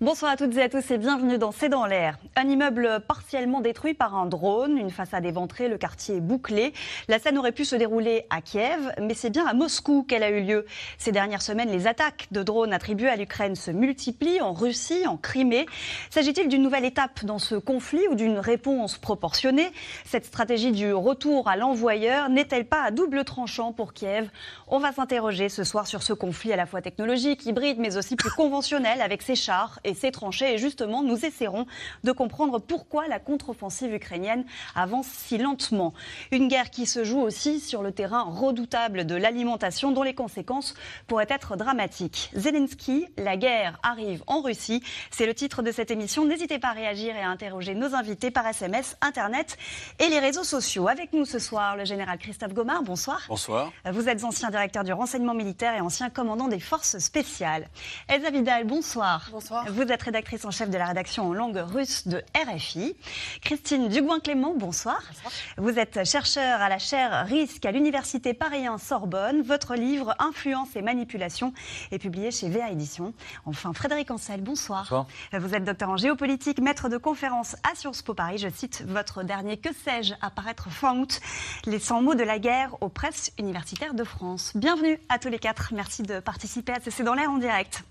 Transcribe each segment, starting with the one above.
Bonsoir à toutes et à tous et bienvenue dans C'est dans l'air. Un immeuble partiellement détruit par un drone, une façade éventrée, le quartier bouclé. La scène aurait pu se dérouler à Kiev, mais c'est bien à Moscou qu'elle a eu lieu. Ces dernières semaines, les attaques de drones attribuées à l'Ukraine se multiplient en Russie, en Crimée. S'agit-il d'une nouvelle étape dans ce conflit ou d'une réponse proportionnée? Cette stratégie du retour à l'envoyeur n'est-elle pas à double tranchant pour Kiev? On va s'interroger ce soir sur ce conflit à la fois technologique, hybride, mais aussi plus conventionnel avec ses chars et ses tranchées. Et justement, nous essaierons de comprendre pourquoi la contre-offensive ukrainienne avance si lentement. Une guerre qui se joue aussi sur le terrain redoutable de l'alimentation, dont les conséquences pourraient être dramatiques. Zelensky, la guerre arrive en Russie. C'est le titre de cette émission. N'hésitez pas à réagir et à interroger nos invités par SMS, Internet et les réseaux sociaux. Avec nous ce soir, le général Christophe Gomard. Bonsoir. Bonsoir. Vous êtes ancien directeur du renseignement militaire et ancien commandant des forces spéciales. Elsa Vidal, bonsoir. Bonsoir. Vous êtes rédactrice en chef de la rédaction en langue russe de RFI. Christine Dugouin-Clément, bonsoir. bonsoir. Vous êtes chercheur à la chaire Risque à l'Université Paris 1 Sorbonne. Votre livre Influence et manipulation est publié chez VA Éditions. Enfin, Frédéric Ancel, bonsoir. bonsoir. Vous êtes docteur en géopolitique, maître de conférence à Sciences Po Paris. Je cite votre dernier Que sais-je apparaître fin août Les 100 mots de la guerre aux presses universitaires de France. Bienvenue à tous les quatre. Merci de participer à C'est dans l'air en direct.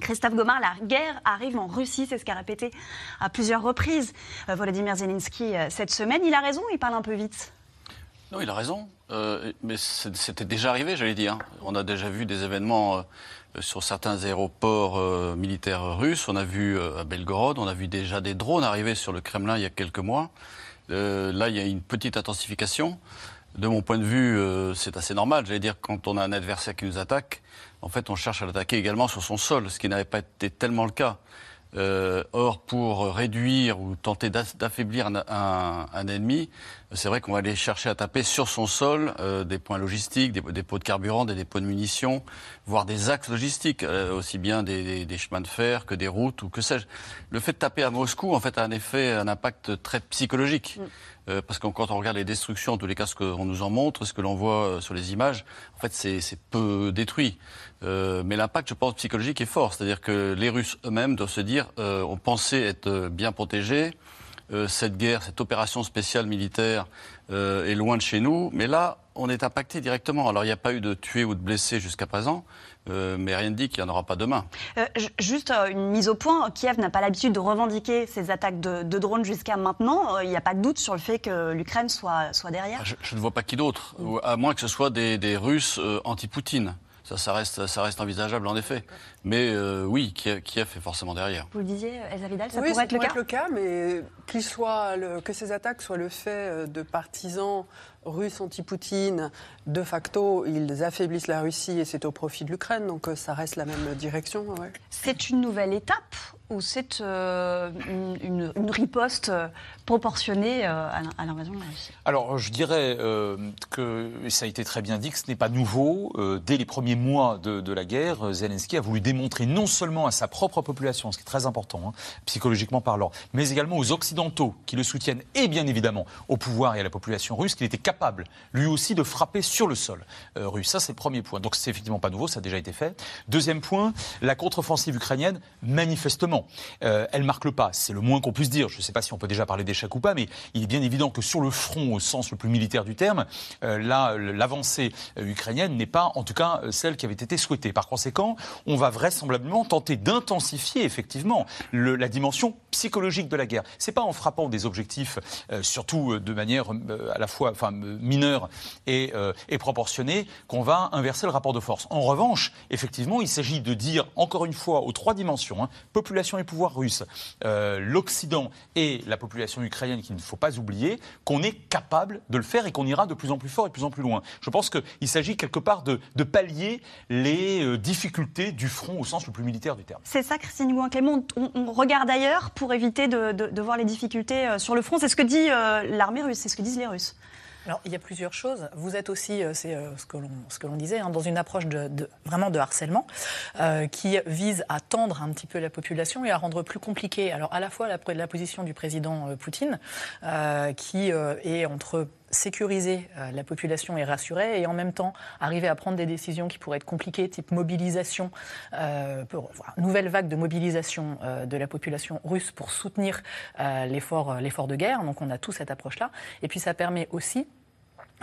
Christophe Gomard, la guerre arrive en Russie, c'est ce qu'a répété à plusieurs reprises euh, Volodymyr Zelensky euh, cette semaine. Il a raison, il parle un peu vite? Non, il a raison, euh, mais c'était déjà arrivé, j'allais dire. On a déjà vu des événements sur certains aéroports militaires russes. On a vu à Belgorod, on a vu déjà des drones arriver sur le Kremlin il y a quelques mois. là, il y a une petite intensification. De mon point de vue, c'est assez normal. J'allais dire, quand on a un adversaire qui nous attaque, en fait, on cherche à l'attaquer également sur son sol, ce qui n'avait pas été tellement le cas. Euh, or, pour réduire ou tenter d'affaiblir un, ennemi, c'est vrai qu'on va aller chercher à taper sur son sol euh, des points logistiques, des dépôts de carburant, des dépôts de munitions, voire des axes logistiques, euh, aussi bien des, des, des, chemins de fer que des routes ou que sais-je. Le fait de taper à Moscou, en fait, a un effet, un impact très psychologique. Mm. Euh, parce que quand on regarde les destructions, en tous les cas, ce qu'on nous en montre, ce que l'on voit sur les images, en fait, c'est peu détruit. Euh, mais l'impact, je pense, psychologique est fort. C'est-à-dire que les Russes eux-mêmes doivent se dire, euh, on pensait être bien protégés, euh, cette guerre, cette opération spéciale militaire euh, est loin de chez nous, mais là, on est impacté directement. Alors, il n'y a pas eu de tués ou de blessés jusqu'à présent, euh, mais rien ne dit qu'il n'y en aura pas demain. Euh, juste une mise au point, Kiev n'a pas l'habitude de revendiquer ces attaques de, de drones jusqu'à maintenant. Il n'y a pas de doute sur le fait que l'Ukraine soit, soit derrière je, je, ne vois pas qui d'autre, à moins que ce soit des, des Russes anti-Poutine. Ça, ça, reste, ça reste envisageable en effet. Mais euh, oui, Kiev, Kiev, est forcément derrière. Vous le disiez, Elsa Vidal, ça oui, pourrait être, le, le, cas. le cas mais qu'il soit le, que ces attaques soient le fait de partisans russes anti-Poutine, de facto, ils affaiblissent la Russie et c'est au profit de l'Ukraine, donc ça reste la même direction. Ouais. C'est une nouvelle étape ou c'est euh, une, riposte proportionnée euh, à l'invasion de la Russie Alors, je dirais euh, que ça a été très bien dit que ce n'est pas nouveau. Euh, dès les premiers mois de, de, la guerre, Zelensky a voulu démontrer non seulement à sa propre population, ce qui est très important, hein, psychologiquement parlant, mais également aux Occidentaux qui le soutiennent et bien évidemment au pouvoir et à la population russe qu'il était capable, lui aussi, de frapper sur le sol russe. Ça, c'est le premier point. Donc, c'est effectivement pas nouveau, ça a déjà été fait. Deuxième point, la contre-offensive ukrainienne, manifestement, euh, elle marque le pas. C'est le moins qu'on puisse dire. Je ne sais pas si on peut déjà parler d'échec ou pas, mais il est bien évident que sur le front, au sens le plus militaire du terme, euh, là, l'avancée ukrainienne n'est pas, en tout cas, celle qui avait été souhaitée. Par conséquent, on va vraisemblablement tenter d'intensifier effectivement la dimension psychologique de la guerre. C'est pas en frappant des objectifs, euh, surtout de manière euh, à la fois, enfin, mineure et, euh, et proportionnée, qu'on va inverser le rapport de force. En revanche, effectivement, il s'agit de dire encore une fois aux trois dimensions, hein, population et pouvoir euh, l'Occident et la population ukrainienne, qu'il ne faut pas oublier, qu'on est capable de le faire et qu'on ira de plus en plus fort et de plus en plus loin. Je pense qu'il s'agit quelque part de, pallier les euh, difficultés du front au sens le plus militaire du terme. C'est ça, Christine Gouin-Clément. On, on, regarde ailleurs pour éviter de, de, voir les difficultés euh, sur le front. C'est ce que dit l'armée russe, c'est ce que disent les Russes. Alors, il y a plusieurs choses. Vous êtes aussi, euh, c'est euh, ce que l'on disait, hein, dans une approche de, vraiment de harcèlement euh, qui vise à tendre un petit peu la population et à rendre plus compliqué, alors à la fois la, la position du président Poutine, qui est entre sécuriser la population et rassurer, et en même temps arriver à prendre des décisions qui pourraient être compliquées, type mobilisation, pour, nouvelle vague de mobilisation de la population russe pour soutenir l'effort de guerre. Donc on a tout cette approche-là. Et puis ça permet aussi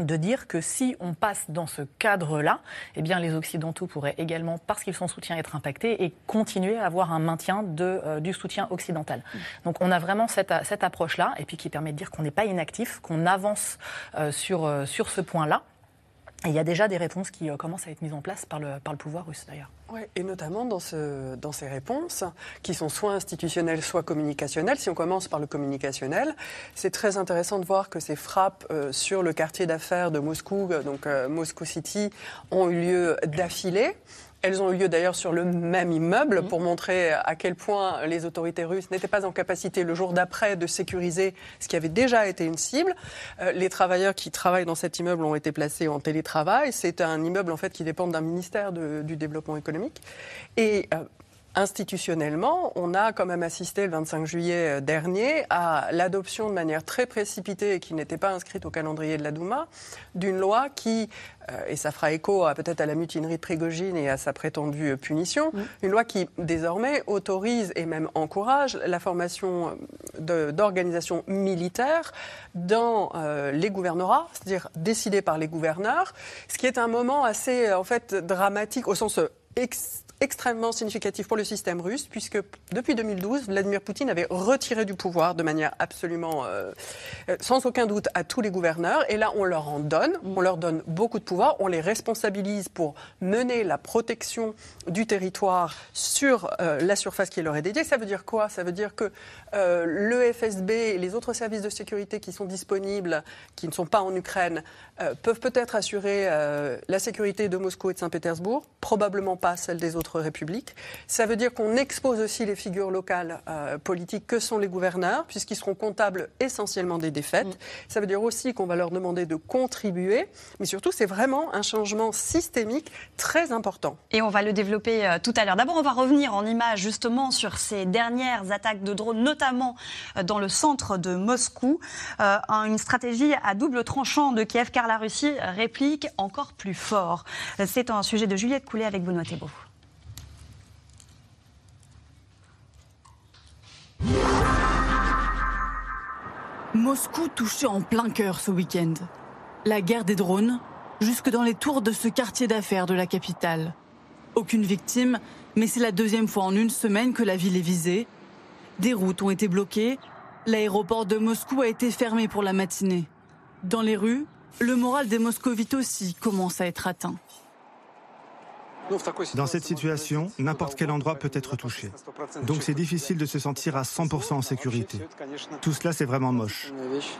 de dire que si on passe dans ce cadre-là, eh bien les Occidentaux pourraient également, parce qu'ils sont soutien, être impactés et continuer à avoir un maintien de, euh, du soutien occidental. Mm. Donc on a vraiment cette, cette approche-là, et puis qui permet de dire qu'on n'est pas inactif, qu'on avance euh, sur, euh, sur ce point-là. Et il y a déjà des réponses qui commencent à être mises en place par le, par le pouvoir russe d'ailleurs. Oui, et notamment dans, ce, dans ces réponses, qui sont soit institutionnelles, soit communicationnelles. Si on commence par le communicationnel, c'est très intéressant de voir que ces frappes euh, sur le quartier d'affaires de Moscou, euh, donc euh, Moscou City, ont eu lieu d'affilée. Elles ont eu lieu d'ailleurs sur le même immeuble pour montrer à quel point les autorités russes n'étaient pas en capacité le jour d'après de sécuriser ce qui avait déjà été une cible. Euh, les travailleurs qui travaillent dans cet immeuble ont été placés en télétravail. C'est un immeuble en fait qui dépend d'un ministère du développement économique. Et euh, institutionnellement, on a quand même assisté le 25 juillet euh, dernier à l'adoption de manière très précipitée et qui n'était pas inscrite au calendrier de la Douma d'une loi qui, euh, et ça fera écho peut-être à la mutinerie de Prigogine et à sa prétendue punition, une loi qui désormais autorise et même encourage la formation d'organisations militaires dans euh, les gouvernorats, c'est-à-dire décidées par les gouverneurs, ce qui est un moment assez en fait dramatique au sens extrêmement significatif pour le système russe, puisque depuis 2012, Vladimir Poutine avait retiré du pouvoir de manière absolument, euh, euh, sans aucun doute, à tous les gouverneurs. Et là, on leur en donne, on leur donne beaucoup de pouvoir, on les responsabilise pour mener la protection du territoire sur euh, la surface qui leur est dédiée. Ça veut dire quoi? Ça veut dire que le FSB et les autres services de sécurité qui sont disponibles, qui ne sont pas en Ukraine, peuvent peut-être assurer la sécurité de Moscou et de Saint-Pétersbourg, probablement pas celle des autres République. Ça veut dire qu'on expose aussi les figures locales euh, politiques que sont les gouverneurs, puisqu'ils seront comptables essentiellement des défaites. Mm. Ça veut dire aussi qu'on va leur demander de contribuer, mais surtout c'est vraiment un changement systémique très important. Et on va le développer euh, tout à l'heure. D'abord, on va revenir en image justement sur ces dernières attaques de drones, notamment euh, dans le centre de Moscou. une stratégie à double tranchant de Kiev, car la Russie réplique encore plus fort. C'est un sujet de Juliette Coulet avec Benoît Thébault. Moscou touché en plein cœur ce week-end. La guerre des drones, jusque dans les tours de ce quartier d'affaires de la capitale. Aucune victime, mais c'est la deuxième fois en une semaine que la ville est visée. Des routes ont été bloquées. L'aéroport de Moscou a été fermé pour la matinée. Dans les rues, le moral des moscovites aussi commence à être atteint. Dans cette situation, n'importe quel endroit peut être touché. Donc c'est difficile de se sentir à 100% en sécurité. Tout cela, c'est vraiment moche.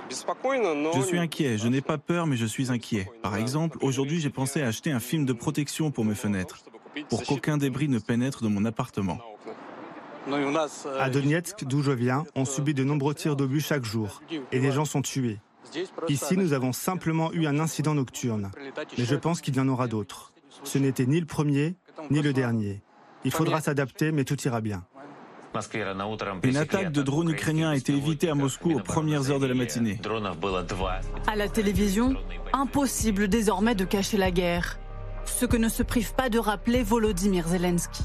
Je suis inquiet. Je n'ai pas peur, mais je suis inquiet. Par exemple, aujourd'hui, j'ai pensé à acheter un film de protection pour mes fenêtres, pour qu'aucun débris ne pénètre dans mon appartement. À Donetsk, d'où je viens, on subit de nombreux tirs d'obus chaque jour, et des gens sont tués. Ici, nous avons simplement eu un incident nocturne, mais je pense qu'il y en aura d'autres. Ce n'était ni le premier, ni le dernier. Il faudra s'adapter, mais tout ira bien. Une attaque de drones ukrainiens a été évitée à Moscou aux premières heures de la matinée. À la télévision, impossible désormais de cacher la guerre. Ce que ne se prive pas de rappeler Volodymyr Zelensky.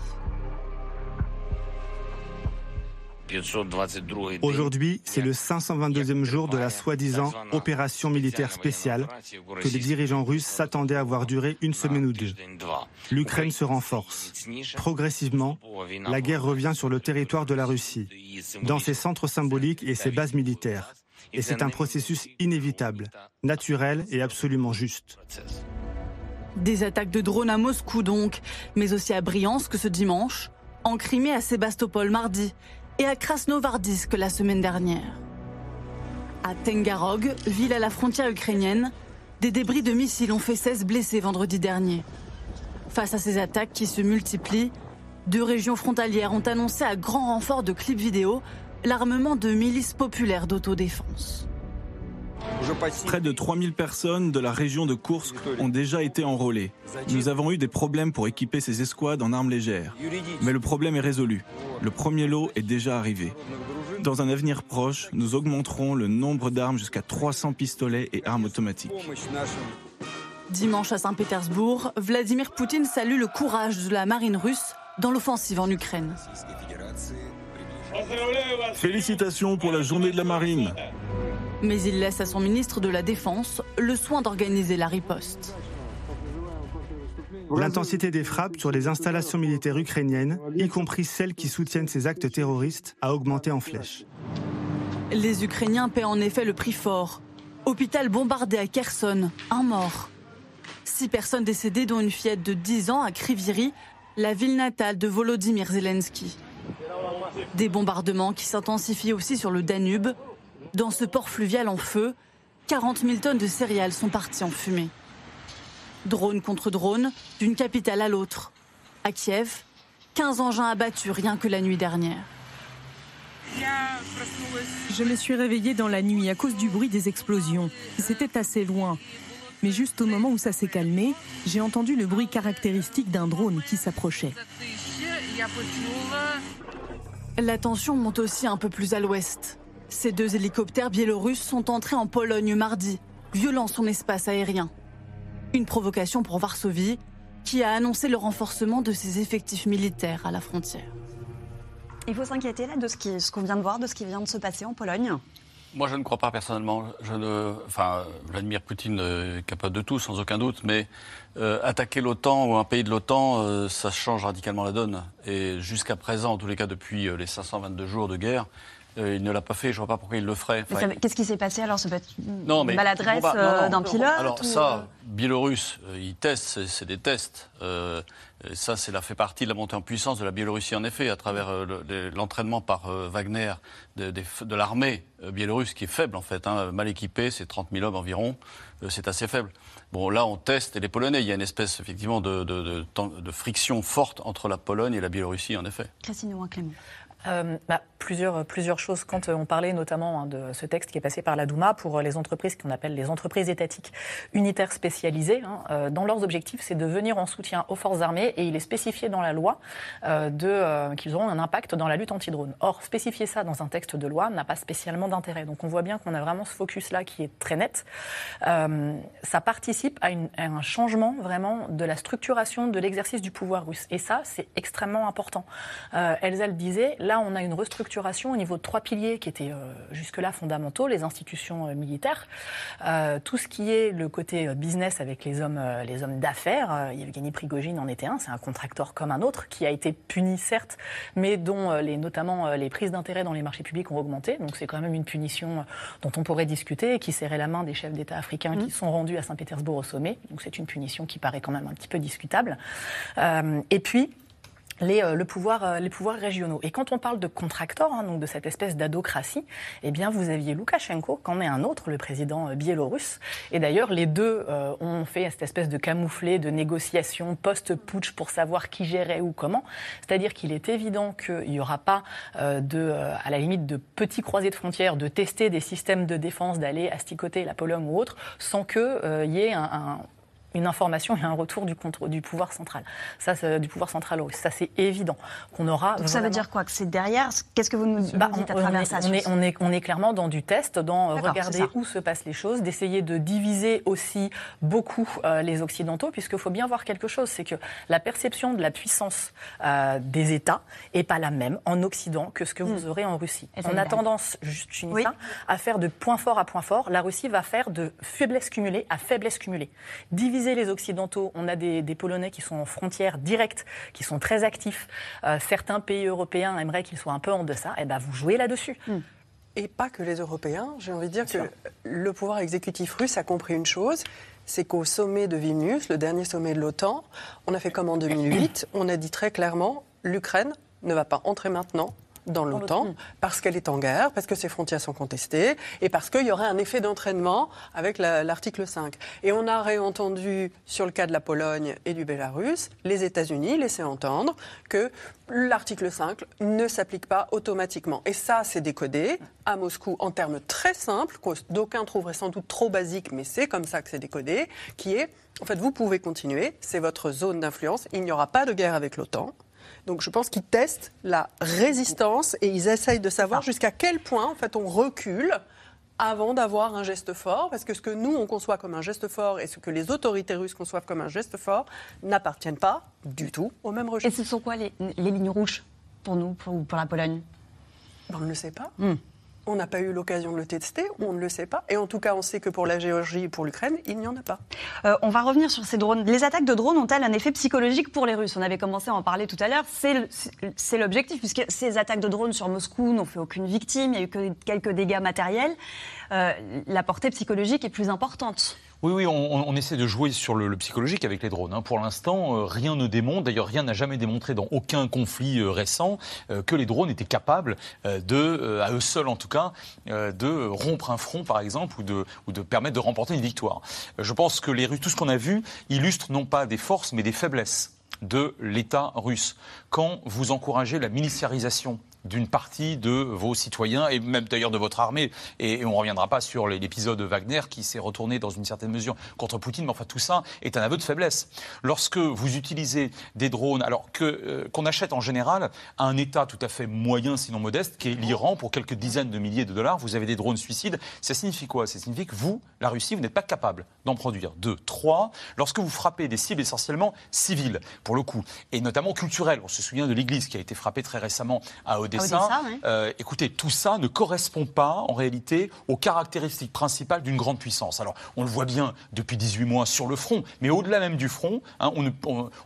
Aujourd'hui, c'est le 522e jour de la soi-disant opération militaire spéciale que les dirigeants russes s'attendaient à voir durer une semaine ou deux. L'Ukraine se renforce. Progressivement, la guerre revient sur le territoire de la Russie, dans ses centres symboliques et ses bases militaires. Et c'est un processus inévitable, naturel et absolument juste. Des attaques de drones à Moscou donc, mais aussi à Briansk ce dimanche, en Crimée à Sébastopol mardi et à Krasnovardisk la semaine dernière. À Tengarog, ville à la frontière ukrainienne, des débris de missiles ont fait 16 blessés vendredi dernier. Face à ces attaques qui se multiplient, deux régions frontalières ont annoncé à grand renfort de clips vidéo l'armement de milices populaires d'autodéfense. Près de 3000 personnes de la région de Kursk ont déjà été enrôlées. Nous avons eu des problèmes pour équiper ces escouades en armes légères. Mais le problème est résolu. Le premier lot est déjà arrivé. Dans un avenir proche, nous augmenterons le nombre d'armes jusqu'à 300 pistolets et armes automatiques. Dimanche à Saint-Pétersbourg, Vladimir Poutine salue le courage de la marine russe dans l'offensive en Ukraine. Félicitations pour la journée de la marine. Mais il laisse à son ministre de la Défense le soin d'organiser la riposte. L'intensité des frappes sur les installations militaires ukrainiennes, y compris celles qui soutiennent ces actes terroristes, a augmenté en flèche. Les Ukrainiens paient en effet le prix fort. Hôpital bombardé à Kherson, un mort. Six personnes décédées, dont une fillette de 10 ans à Kriviri, la ville natale de Volodymyr Zelensky. Des bombardements qui s'intensifient aussi sur le Danube. Dans ce port fluvial en feu, 40 000 tonnes de céréales sont parties en fumée. Drone contre drone, d'une capitale à l'autre. À Kiev, 15 engins abattus rien que la nuit dernière. Je me suis réveillée dans la nuit à cause du bruit des explosions. C'était assez loin. Mais juste au moment où ça s'est calmé, j'ai entendu le bruit caractéristique d'un drone qui s'approchait. La tension monte aussi un peu plus à l'ouest. Ces deux hélicoptères biélorusses sont entrés en Pologne mardi, violant son espace aérien. Une provocation pour Varsovie, qui a annoncé le renforcement de ses effectifs militaires à la frontière. Il faut s'inquiéter là de ce qu'on vient de voir, de ce qui vient de se passer en Pologne moi, je ne crois pas personnellement. Je ne, enfin, Vladimir Poutine est capable de tout, sans aucun doute, mais euh, attaquer l'OTAN ou un pays de l'OTAN, euh, ça change radicalement la donne. Et jusqu'à présent, en tous les cas depuis euh, les 522 jours de guerre, il ne l'a pas fait. Je ne vois pas pourquoi il le ferait. Qu'est-ce qui s'est passé alors? Ça peut être une maladresse d'un pilote Alors ça, Biélorusse, ils testent, c'est des tests. Et ça, c'est fait partie de la montée en puissance de la Biélorussie, en effet, à travers euh, l'entraînement par euh, Wagner de, l'armée euh, biélorusse, qui est faible, en fait, hein, mal équipée, c'est 30 000 hommes environ, c'est assez faible. Bon, là, on teste, et les Polonais, il y a une espèce, effectivement, de, de friction forte entre la Pologne et la Biélorussie, en effet. Christine Clément. Euh, bah, plusieurs, choses. Quand euh, on parlait notamment hein, de ce texte qui est passé par la Douma pour euh, les entreprises qu'on appelle les entreprises étatiques unitaires spécialisées, hein, dans leurs objectifs, c'est de venir en soutien aux forces armées et il est spécifié dans la loi qu'ils auront un impact dans la lutte anti-drone. Or, spécifier ça dans un texte de loi n'a pas spécialement d'intérêt. Donc on voit bien qu'on a vraiment ce focus-là qui est très net. ça participe à, un changement vraiment de la structuration de l'exercice du pouvoir russe. Et ça, c'est extrêmement important. Elsa le disait, là, on a une restructuration au niveau de trois piliers qui étaient euh, jusque-là fondamentaux, les institutions euh, militaires, euh, tout ce qui est le côté business avec les hommes, les hommes d'affaires. Yevgeny Prigogine en était un, c'est un contracteur comme un autre qui a été puni certes, mais dont les, notamment les prises d'intérêt dans les marchés publics ont augmenté. Donc c'est quand même une punition dont on pourrait discuter et qui serrait la main des chefs d'État africains qui mmh. sont rendus à Saint-Pétersbourg au sommet. Donc c'est une punition qui paraît quand même un petit peu discutable. et puis les, euh, le pouvoir, euh, les pouvoirs régionaux. Et quand on parle de contracteurs, hein, donc de cette espèce d'adocratie, eh bien, vous aviez Loukachenko, qu'en est un autre, le président euh, biélorusse. Et d'ailleurs, les deux ont fait cette espèce de camouflet de négociation post-putsch pour savoir qui gérait ou comment. C'est-à-dire qu'il est évident qu'il n'y aura pas, de, à la limite, de petits croisés de frontières, de tester des systèmes de défense, d'aller asticoter la Pologne ou autre, sans qu'il y ait un une information et un retour du, pouvoir central. Ça, du pouvoir central russe. Ça, c'est évident qu'on aura. Donc ça veut dire quoi? Que c'est derrière? Qu'est-ce que vous nous, bah, dites à travers ça on est, on, est, on est, clairement dans du test, dans regarder où se passent les choses, d'essayer de diviser aussi beaucoup euh, les Occidentaux, puisqu'il faut bien voir quelque chose, c'est que la perception de la puissance euh, des États est pas la même en Occident que ce que vous hmm. aurez en Russie. on a tendance, juste je ça, à faire de point fort à point fort. La Russie va faire de faiblesse cumulée à faiblesse cumulée. Diviser les Occidentaux, on a des, Polonais qui sont en frontière directe, qui sont très actifs. Euh, certains pays européens aimeraient qu'ils soient un peu en deçà. Et eh ben, vous jouez là-dessus. Hmm. Et pas que les Européens. J'ai envie de dire que le pouvoir exécutif russe a compris une chose, c'est qu'au sommet de Vilnius, le dernier sommet de l'OTAN, on a fait comme en 2008, on a dit très clairement, l'Ukraine ne va pas entrer maintenant dans l'OTAN parce qu'elle est en guerre, parce que ses frontières sont contestées et parce qu'il y aurait un effet d'entraînement avec l'article 5. Et on a réentendu sur le cas de la Pologne et du Bélarus, les États-Unis laissaient entendre que l'article 5 ne s'applique pas automatiquement. Et ça, c'est décodé à Moscou en termes très simples, que d'aucuns trouveraient sans doute trop basiques, mais c'est comme ça que c'est décodé, qui est, en fait, vous pouvez continuer, c'est votre zone d'influence, il n'y aura pas de guerre avec l'OTAN. Donc je pense qu'ils testent la résistance et ils essayent de savoir jusqu'à quel point, en fait, on recule avant d'avoir un geste fort, parce que ce que nous, on conçoit comme un geste fort et ce que les autorités russes conçoivent comme un geste fort n'appartiennent pas du tout au même registre. Et ce sont quoi les, lignes rouges pour nous, pour, pour la Pologne? Ben, On ne le sait pas. Hmm. On n'a pas eu l'occasion de le tester, on ne le sait pas. Et en tout cas, on sait que pour la Géorgie et pour l'Ukraine, il n'y en a pas. Euh, on va revenir sur ces drones. Les attaques de drones ont-elles un effet psychologique pour les Russes? On avait commencé à en parler tout à l'heure. C'est l'objectif, puisque ces attaques de drones sur Moscou n'ont fait aucune victime, il n'y a eu que quelques dégâts matériels. Euh, la portée psychologique est plus importante. Oui, oui, on, essaie de jouer sur le, psychologique avec les drones. Hein. Pour l'instant, euh, rien ne démontre, d'ailleurs rien n'a jamais démontré dans aucun conflit euh, récent, euh, que les drones étaient capables de, à eux seuls en tout cas, de rompre un front par exemple ou de, ou de permettre de remporter une victoire. je pense que les Russes, tout ce qu'on a vu, illustre non pas des forces mais des faiblesses de l'État russe. Quand vous encouragez la militarisation d'une partie de vos citoyens et même d'ailleurs de votre armée. Et, on ne reviendra pas sur l'épisode Wagner qui s'est retourné dans une certaine mesure contre Poutine, mais enfin tout ça est un aveu de faiblesse. Lorsque vous utilisez des drones, alors que euh, qu'on achète en général à un État tout à fait moyen, sinon modeste, qui est l'Iran, pour quelques dizaines de milliers de dollars, vous avez des drones suicides. Ça signifie quoi? Ça signifie que vous, la Russie, vous n'êtes pas capable d'en produire. Deux, trois, lorsque vous frappez des cibles essentiellement civiles, pour le coup, et notamment culturelles. On se souvient de l'Église qui a été frappée très récemment à Odessa euh, écoutez, tout ça ne correspond pas en réalité aux caractéristiques principales d'une grande puissance. Alors, on le voit bien depuis 18 mois sur le front, mais au-delà même du front, hein,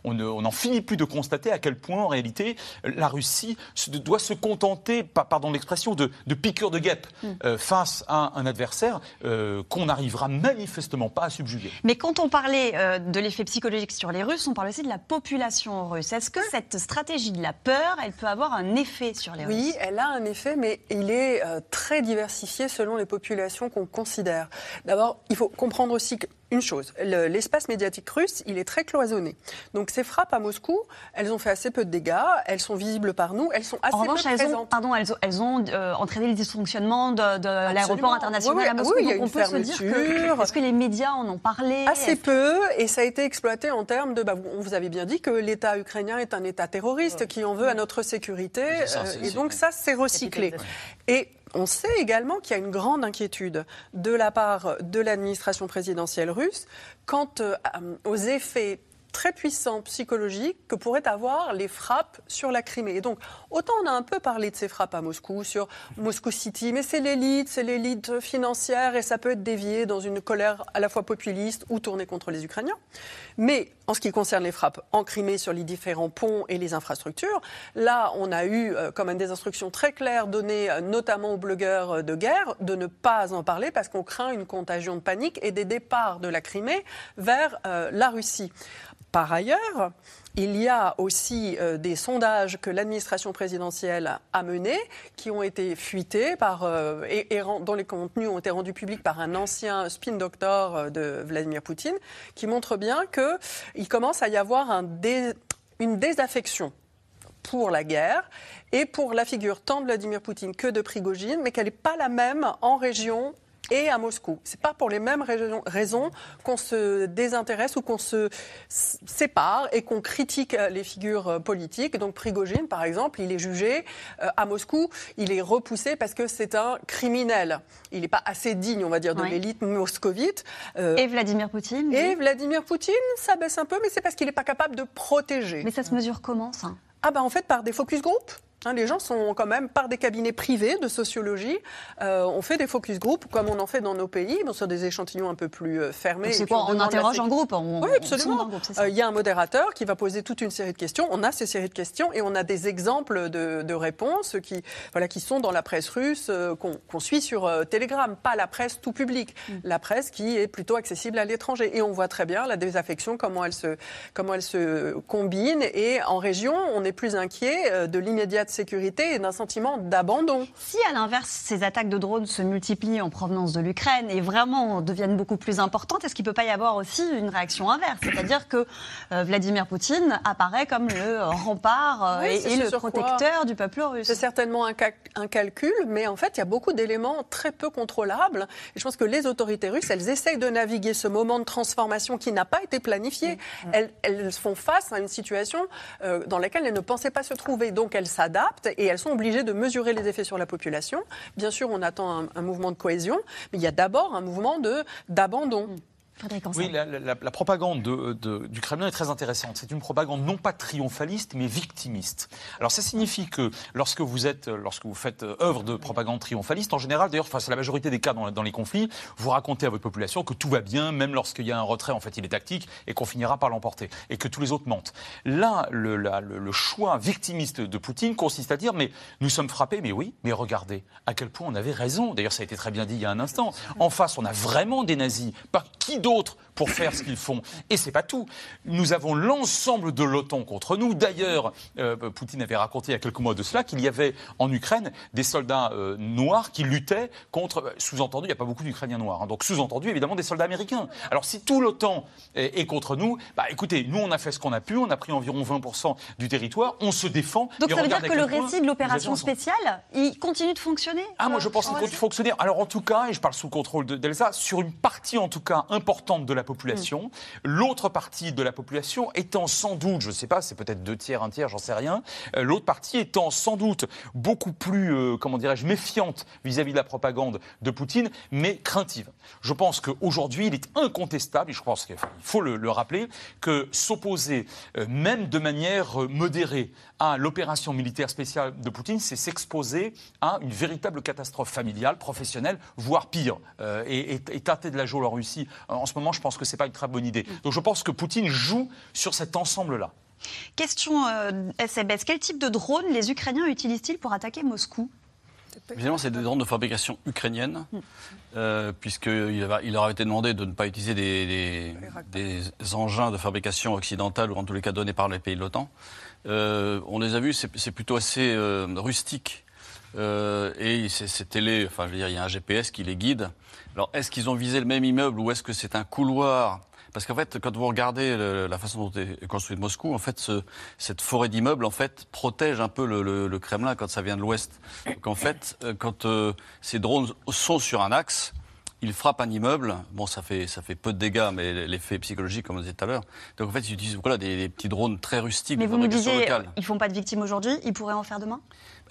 on, n'en finit plus de constater à quel point en réalité la Russie doit se contenter, pardon l'expression, de, de piqûres de guêpe mm. euh, face à un adversaire euh, qu'on n'arrivera manifestement pas à subjuguer. Mais quand on parlait de l'effet psychologique sur les Russes, on parle aussi de la population russe. Est-ce que cette stratégie de la peur, elle peut avoir un effet sur oui, elle a un effet, mais il est euh, très diversifié selon les populations qu'on considère. D'abord, il faut comprendre aussi que une chose, l'espace médiatique russe, il est très cloisonné. Donc ces frappes à Moscou, elles ont fait assez peu de dégâts, elles sont visibles par nous, elles sont assez en revanche, peu elles ont, pardon, elles ont, elles ont euh, entraîné le dysfonctionnement de, l'aéroport international à Moscou. Oui, il y a une fermeture. Est-ce que les médias en ont parlé? Assez peu, et ça a été exploité en termes de... Bah, vous avez bien dit que l'État ukrainien est un État terroriste qui en veut à notre sécurité, euh, et donc ça, c'est recyclé. Et on sait également qu'il y a une grande inquiétude de la part de l'administration présidentielle russe quant euh, aux effets très puissant psychologique que pourraient avoir les frappes sur la Crimée. Et donc, autant on a un peu parlé de ces frappes à Moscou, sur Moscou City, mais c'est l'élite, c'est l'élite financière et ça peut être dévié dans une colère à la fois populiste ou tournée contre les Ukrainiens. Mais en ce qui concerne les frappes en Crimée sur les différents ponts et les infrastructures, là, on a eu euh, comme des instructions très claires données euh, notamment aux blogueurs euh, de guerre de ne pas en parler parce qu'on craint une contagion de panique et des départs de la Crimée vers la Russie. Par ailleurs, il y a aussi euh, des sondages que l'administration présidentielle a menés, qui ont été fuités par, euh, et, dont les contenus ont été rendus publics par un ancien spin doctor euh, de Vladimir Poutine, qui montrent bien qu'il commence à y avoir un une désaffection pour la guerre et pour la figure tant de Vladimir Poutine que de Prigogine, mais qu'elle n'est pas la même en région et à Moscou. C'est pas pour les mêmes raisons qu'on se désintéresse ou qu'on se sépare et qu'on critique euh, les figures euh, politiques. Donc Prigogine, par exemple, il est jugé euh, à Moscou, il est repoussé parce que c'est un criminel. Il n'est pas assez digne, on va dire, de l'élite moscovite. et Vladimir Poutine Et Vladimir Poutine, ça baisse un peu, mais c'est parce qu'il n'est pas capable de protéger. Mais ça se mesure comment, ça? Ah ben en fait par des focus group. Hein, les gens sont quand même, par des cabinets privés de sociologie, euh, on fait des focus group comme on en fait dans nos pays, bon, sur des échantillons un peu plus euh, fermés. C'est quoi On interroge en groupe Oui, absolument. Euh, il y a un modérateur qui va poser toute une série de questions. On a ces séries de questions et on a des exemples de, réponses qui, voilà, qui sont dans la presse russe qu'on suit sur Telegram, pas la presse tout public, mm. la presse qui est plutôt accessible à l'étranger. Et on voit très bien la désaffection, comment elle se, comment elle se combine. Et en région, on est plus inquiet de l'immédiate de sécurité et d'un sentiment d'abandon. Si à l'inverse, ces attaques de drones se multiplient en provenance de l'Ukraine et vraiment deviennent beaucoup plus importantes, est-ce qu'il ne peut pas y avoir aussi une réaction inverse? C'est-à-dire que euh, Vladimir Poutine apparaît comme le rempart euh, et, le protecteur du peuple russe. C'est certainement un, un, calcul, mais en fait, il y a beaucoup d'éléments très peu contrôlables. Et je pense que les autorités russes, elles essayent de naviguer ce moment de transformation qui n'a pas été planifié. Mm. Elles, elles, font face à une situation euh, dans laquelle elles ne pensaient pas se trouver. Donc elles s'adaptent et elles sont obligées de mesurer les effets sur la population. Bien sûr, on attend un, mouvement de cohésion, mais il y a d'abord un mouvement d'abandon. Oui, la, propagande du Kremlin est très intéressante. C'est une propagande non pas triomphaliste, mais victimiste. Alors ça signifie que lorsque vous êtes, lorsque vous faites euh, œuvre de propagande triomphaliste, en général, d'ailleurs, face à la majorité des cas dans, les conflits, vous racontez à votre population que tout va bien, même lorsqu'il y a un retrait, en fait, il est tactique, et qu'on finira par l'emporter, et que tous les autres mentent. Là, le, le choix victimiste de Poutine consiste à dire, mais nous sommes frappés, mais oui, mais regardez à quel point on avait raison. D'ailleurs, ça a été très bien dit il y a un instant. En face, on a vraiment des nazis. Par qui d'autre pour faire ce qu'ils font. Et c'est pas tout. Nous avons l'ensemble de l'OTAN contre nous. D'ailleurs, euh, Poutine avait raconté il y a quelques mois de cela qu'il y avait en Ukraine des soldats euh, noirs qui luttaient contre. Euh, sous-entendu, il n'y a pas beaucoup d'Ukrainiens noirs. Hein. donc sous-entendu, évidemment, des soldats américains. Alors si tout l'OTAN est, contre nous, bah écoutez, nous on a fait ce qu'on a pu, on a pris environ 20% du territoire, on se défend. Donc ça veut dire que le récit de l'opération spéciale, il continue de fonctionner Ah, moi je pense qu'il continue de fonctionner. Alors en tout cas, et je parle sous contrôle d'Elsa, sur une partie en tout cas importante de la population. L'autre partie de la population étant sans doute, je ne sais pas, c'est peut-être deux tiers, un tiers, j'en sais rien. Euh, l'autre partie étant sans doute beaucoup plus, euh, comment dirais-je, méfiante vis-à-vis de la propagande de Poutine, mais craintive. Je pense qu'aujourd'hui, il est incontestable, et je pense qu'il faut le, rappeler, que s'opposer, euh, même de manière modérée, à l'opération militaire spéciale de Poutine, c'est s'exposer à une véritable catastrophe familiale, professionnelle, voire pire. et, et, et tâter de la Russie en ce moment, je pense que ce n'est pas une très bonne idée. Donc je pense que Poutine joue sur cet ensemble-là. Question SBS. Euh, Quel type de drone les Ukrainiens utilisent-ils pour attaquer Moscou? Évidemment, c'est des drones de fabrication ukrainienne, mm. euh, puisqu'il il leur avait été demandé de ne pas utiliser des, engins de fabrication occidentale, ou en tous les cas donnés par les pays de l'OTAN. Euh, on les a vus, c'est plutôt assez rustique. et c'est télé, enfin, je veux dire, il y a un GPS qui les guide. Alors, est-ce qu'ils ont visé le même immeuble ou est-ce que c'est un couloir? Parce qu'en fait, quand vous regardez la façon dont est construit Moscou, en fait, cette forêt d'immeubles, en fait, protège un peu le, Kremlin quand ça vient de l'ouest. Donc en fait, euh, quand euh, ces drones sont sur un axe, ils frappent un immeuble. Bon, ça fait, ça fait peu de dégâts, mais l'effet psychologique, comme on disait tout à l'heure. Donc en fait, ils utilisent voilà, des, petits drones très rustiques mais vous me disiez, Ils font pas de victimes aujourd'hui, ils pourraient en faire demain?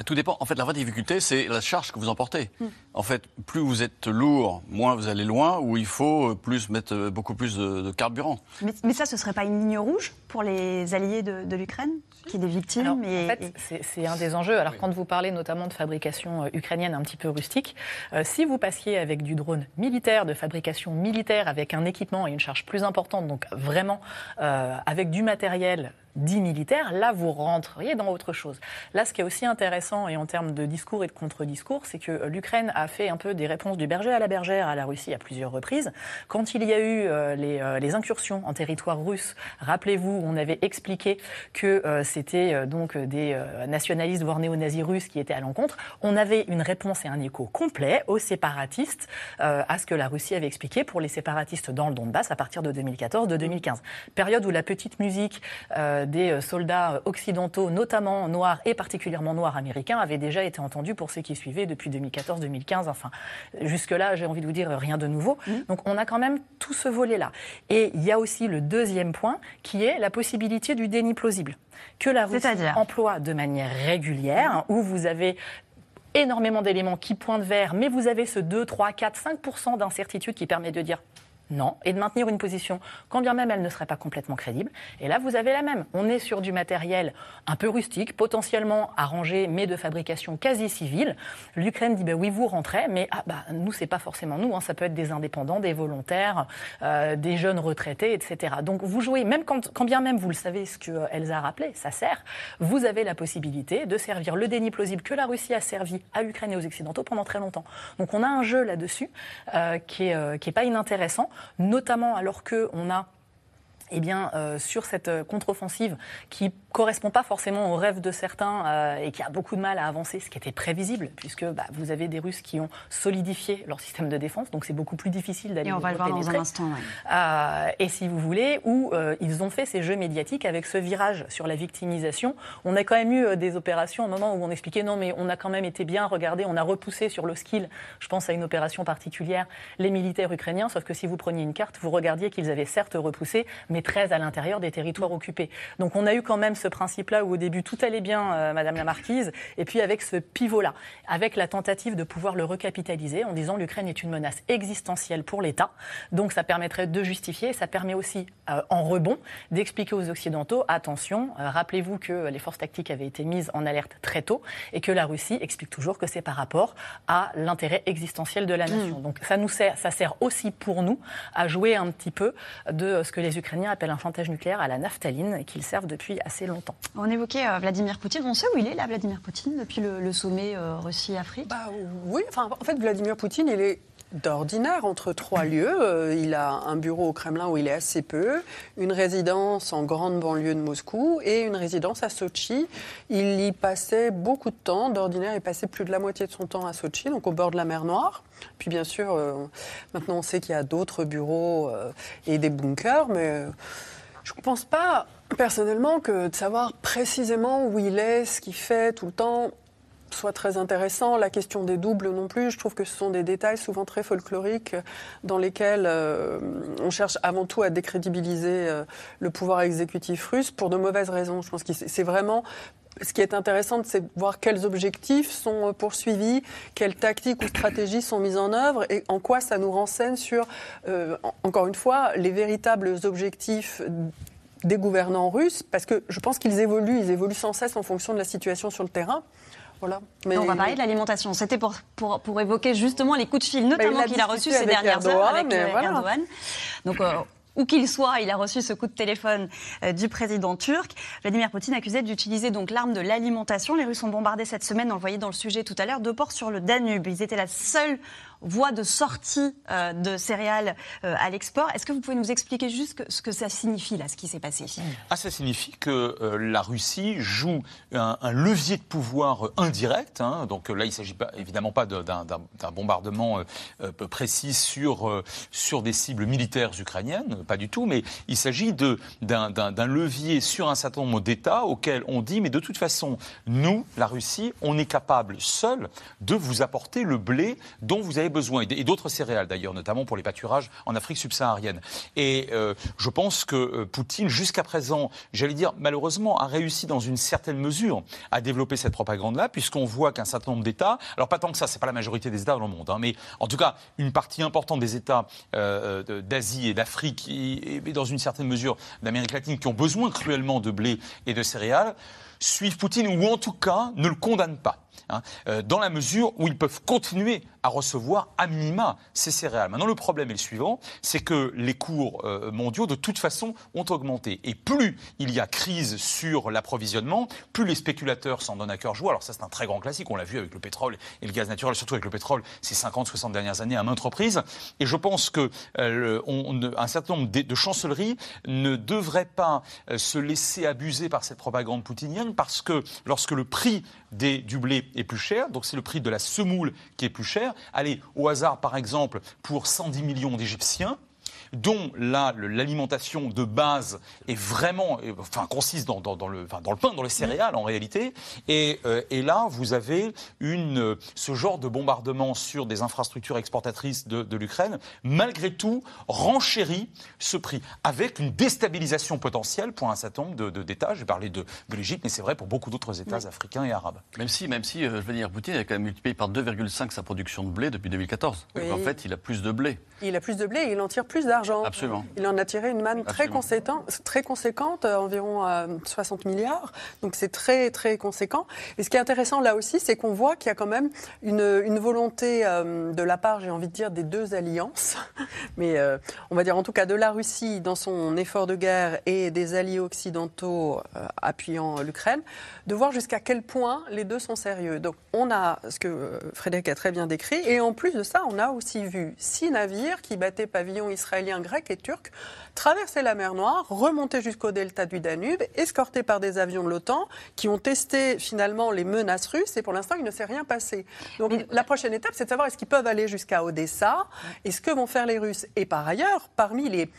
Tout dépend. En fait, la vraie difficulté, c'est la charge que vous emportez. Hmm. En fait, plus vous êtes lourd, moins vous allez loin, ou il faut plus mettre euh, beaucoup plus de, carburant. Mais, ça, ce ne serait pas une ligne rouge pour les alliés de, l'Ukraine qui est des victimes En fait, c'est un des enjeux. Alors, quand vous parlez notamment de fabrication euh, ukrainienne un petit peu rustique, euh, si vous passiez avec du drone militaire, de fabrication militaire, avec un équipement et une charge plus importante, donc vraiment avec du matériel dit militaire, là, vous rentreriez dans autre chose. Là, ce qui est aussi intéressant, et en termes de discours et de contre-discours, c'est que l'Ukraine a fait un peu des réponses du berger à la bergère à la Russie à plusieurs reprises. Quand il y a eu euh, euh, les, incursions en territoire russe, rappelez-vous, on avait expliqué que euh, c'était donc des nationalistes, voire néo-nazis russes qui étaient à l'encontre. On avait une réponse et un écho complet aux séparatistes, à ce que la Russie avait expliqué pour les séparatistes dans le Donbass à partir de 2014, de 2015. Période où la petite musique des euh, soldats occidentaux, notamment noirs et particulièrement noirs américains, avaient déjà été entendus pour ceux qui suivaient depuis 2014-2015. Enfin, jusque-là, j'ai envie de vous dire rien de nouveau. Mmh. Donc on a quand même tout ce volet-là. Et il y a aussi le deuxième point qui est la possibilité du déni plausible que la Russie emploie de manière régulière, où vous avez énormément d'éléments qui pointent vers, mais vous avez ce 2, 3, 4, 5% d'incertitude qui permet de dire non, et de maintenir une position, quand bien même elle ne serait pas complètement crédible. Et là, vous avez la même. On est sur du matériel un peu rustique, potentiellement arrangé, mais de fabrication quasi civile. L'Ukraine dit, bah oui, vous rentrez, mais ah, bah, nous, c'est pas forcément nous, hein. ça peut être des indépendants, des volontaires, euh, des jeunes retraités, etc. Donc vous jouez, même quand, quand bien même vous le savez, ce que Elsa a rappelé, ça sert, vous avez la possibilité de servir le déni plausible que la Russie a servi à l'Ukraine et aux Occidentaux pendant très longtemps. Donc on a un jeu là-dessus euh, qui, est, euh, qui est pas inintéressant notamment alors qu'on a eh bien, euh, sur cette euh, contre-offensive qui correspond pas forcément au rêve de certains euh, et qui a beaucoup de mal à avancer, ce qui était prévisible, puisque bah, vous avez des Russes qui ont solidifié leur système de défense, donc c'est beaucoup plus difficile d'aller. Et on va le voir dans un instant. Ouais. et si vous voulez, où ils ont fait ces jeux médiatiques avec ce virage sur la victimisation. On a quand même eu des opérations au moment où on expliquait non, mais on a quand même été bien regardé, on a repoussé sur le skill. Je pense à une opération particulière les militaires ukrainiens, sauf que si vous preniez une carte, vous regardiez qu'ils avaient certes repoussé, mais 13 à l'intérieur des territoires occupés. Donc on a eu quand même ce principe-là où au début tout allait bien, euh, Madame la Marquise, et puis avec ce pivot-là, avec la tentative de pouvoir le recapitaliser en disant l'Ukraine est une menace existentielle pour l'État. Donc ça permettrait de justifier, ça permet aussi euh, en rebond d'expliquer aux Occidentaux, attention, euh, rappelez-vous que les forces tactiques avaient été mises en alerte très tôt et que la Russie explique toujours que c'est par rapport à l'intérêt existentiel de la nation. Donc ça nous sert, ça sert aussi pour nous à jouer un petit peu de ce que les Ukrainiens appelle un chantage nucléaire à la naphtaline qu'ils servent depuis assez longtemps. On évoquait euh, Vladimir Poutine. On sait où il est là, Vladimir Poutine, depuis le, sommet euh, Russie-Afrique? Bah, Oui, enfin, en fait, Vladimir Poutine, il est d'ordinaire entre trois lieux. Euh, il a un bureau au Kremlin où il est assez peu, une résidence en grande banlieue de Moscou et une résidence à Sochi. Il y passait beaucoup de temps. D'ordinaire, il passait plus de la moitié de son temps à Sochi, donc au bord de la mer Noire. Puis bien sûr, euh, maintenant on sait qu'il y a d'autres bureaux euh, et des bunkers, mais je ne pense pas personnellement que de savoir précisément où il est, ce qu'il fait tout le temps, soit très intéressant. La question des doubles non plus. Je trouve que ce sont des détails souvent très folkloriques dans lesquels euh, on cherche avant tout à décrédibiliser euh, le pouvoir exécutif russe pour de mauvaises raisons. Je pense que c'est vraiment ce qui est intéressant, c'est de voir quels objectifs sont euh, poursuivis, quelles tactiques ou stratégies sont mises en œuvre et en quoi ça nous renseigne sur, encore une fois, les véritables objectifs des gouvernants russes, parce que je pense qu'ils évoluent, ils évoluent sans cesse en fonction de la situation sur le terrain. Mais... On va parler de l'alimentation. C'était pour, pour, pour, évoquer justement les coups de fil, notamment qu'il a reçus ces dernières heures avec euh, Erdogan. Donc, euh, où qu'il soit, il a reçu ce coup de téléphone euh, du président turc. Vladimir Poutine accusé d'utiliser donc l'arme de l'alimentation. Les Russes ont bombardé cette semaine, on le voyait dans le sujet tout à l'heure, deux ports sur le Danube. Ils étaient la seule voie de sortie euh, de céréales euh, à l'export. Est-ce que vous pouvez nous expliquer juste ce que ça signifie, là, ce qui s'est passé? Ah, Ça signifie que euh, la Russie joue un, levier de pouvoir indirect. Hein. donc là, il ne s'agit pas, évidemment pas d'un bombardement précis sur, sur des cibles militaires ukrainiennes, pas du tout, mais il s'agit d'un levier sur un certain nombre d'États auxquels on dit, mais de toute façon, nous, la Russie, on est capable seul de vous apporter le blé dont vous avez besoin, et d'autres céréales d'ailleurs, notamment pour les pâturages en Afrique subsaharienne. Et euh, je pense que euh, Poutine, jusqu'à présent, j'allais dire malheureusement, a réussi dans une certaine mesure à développer cette propagande-là, puisqu'on voit qu'un certain nombre d'États, alors pas tant que ça, c'est pas la majorité des États dans le monde, hein, mais en tout cas une partie importante des États euh, d'Asie et d'Afrique, et dans une certaine mesure d'Amérique latine, qui ont besoin cruellement de blé et de céréales, suivent Poutine ou en tout cas ne le condamnent pas. Hein, dans la mesure où ils peuvent continuer à recevoir à minima ces céréales. Maintenant, le problème est le suivant, c'est que les cours euh, mondiaux, de toute façon, ont augmenté. Et plus il y a crise sur l'approvisionnement, plus les spéculateurs s'en donnent à cœur joie. Alors ça, c'est un très grand classique, on l'a vu avec le pétrole et le gaz naturel, surtout avec le pétrole, ces 50-60 dernières années à maintes reprises. Et je pense qu'un euh, certain nombre de, chancelleries ne devraient pas euh, se laisser abuser par cette propagande poutinienne, parce que lorsque le prix des, du blé est plus cher, donc c'est le prix de la semoule qui est plus cher, Allez, au hasard, par exemple, pour 110 millions d'Égyptiens, dont l'alimentation de base est vraiment, enfin, consiste dans, le, dans le pain, dans les céréales en réalité. Euh, et, là, vous avez une, ce genre de bombardement sur des infrastructures exportatrices de, l'Ukraine, malgré tout, renchérit ce prix, avec une déstabilisation potentielle pour un certain nombre d'États. J'ai parlé de, l'Égypte, mais c'est vrai pour beaucoup d'autres États africains et arabes. Même si, même si, euh, je veux dire, Poutine a quand même multiplié par 2,5 sa production de blé depuis 2014. en fait, il a plus de blé. Il a plus de blé et il en tire plus d'argent. Absolument. Il en a tiré une manne très, très conséquente, euh, environ 60 euh, milliards. Donc c'est très, très conséquent. Et ce qui est intéressant là aussi, c'est qu'on voit qu'il y a quand même une, volonté euh, de la part, j'ai envie de dire, des deux alliances, mais on va dire en tout cas de la Russie dans son effort de guerre et des alliés occidentaux appuyant l'Ukraine, de voir jusqu'à quel point les deux sont sérieux. Donc on a ce que Frédéric a très bien décrit, et en plus de ça, on a aussi vu six navires qui battaient pavillon israélien Israéliens, Grecs et Turcs traverser la mer Noire, remonter jusqu'au delta du Danube, escortés par des avions de l'OTAN qui ont testé finalement les menaces russes et pour l'instant il ne s'est rien passé. Donc la prochaine étape c'est de savoir est-ce qu'ils peuvent aller jusqu'à Odessa et ce que vont faire les Russes. Et par ailleurs, parmi les,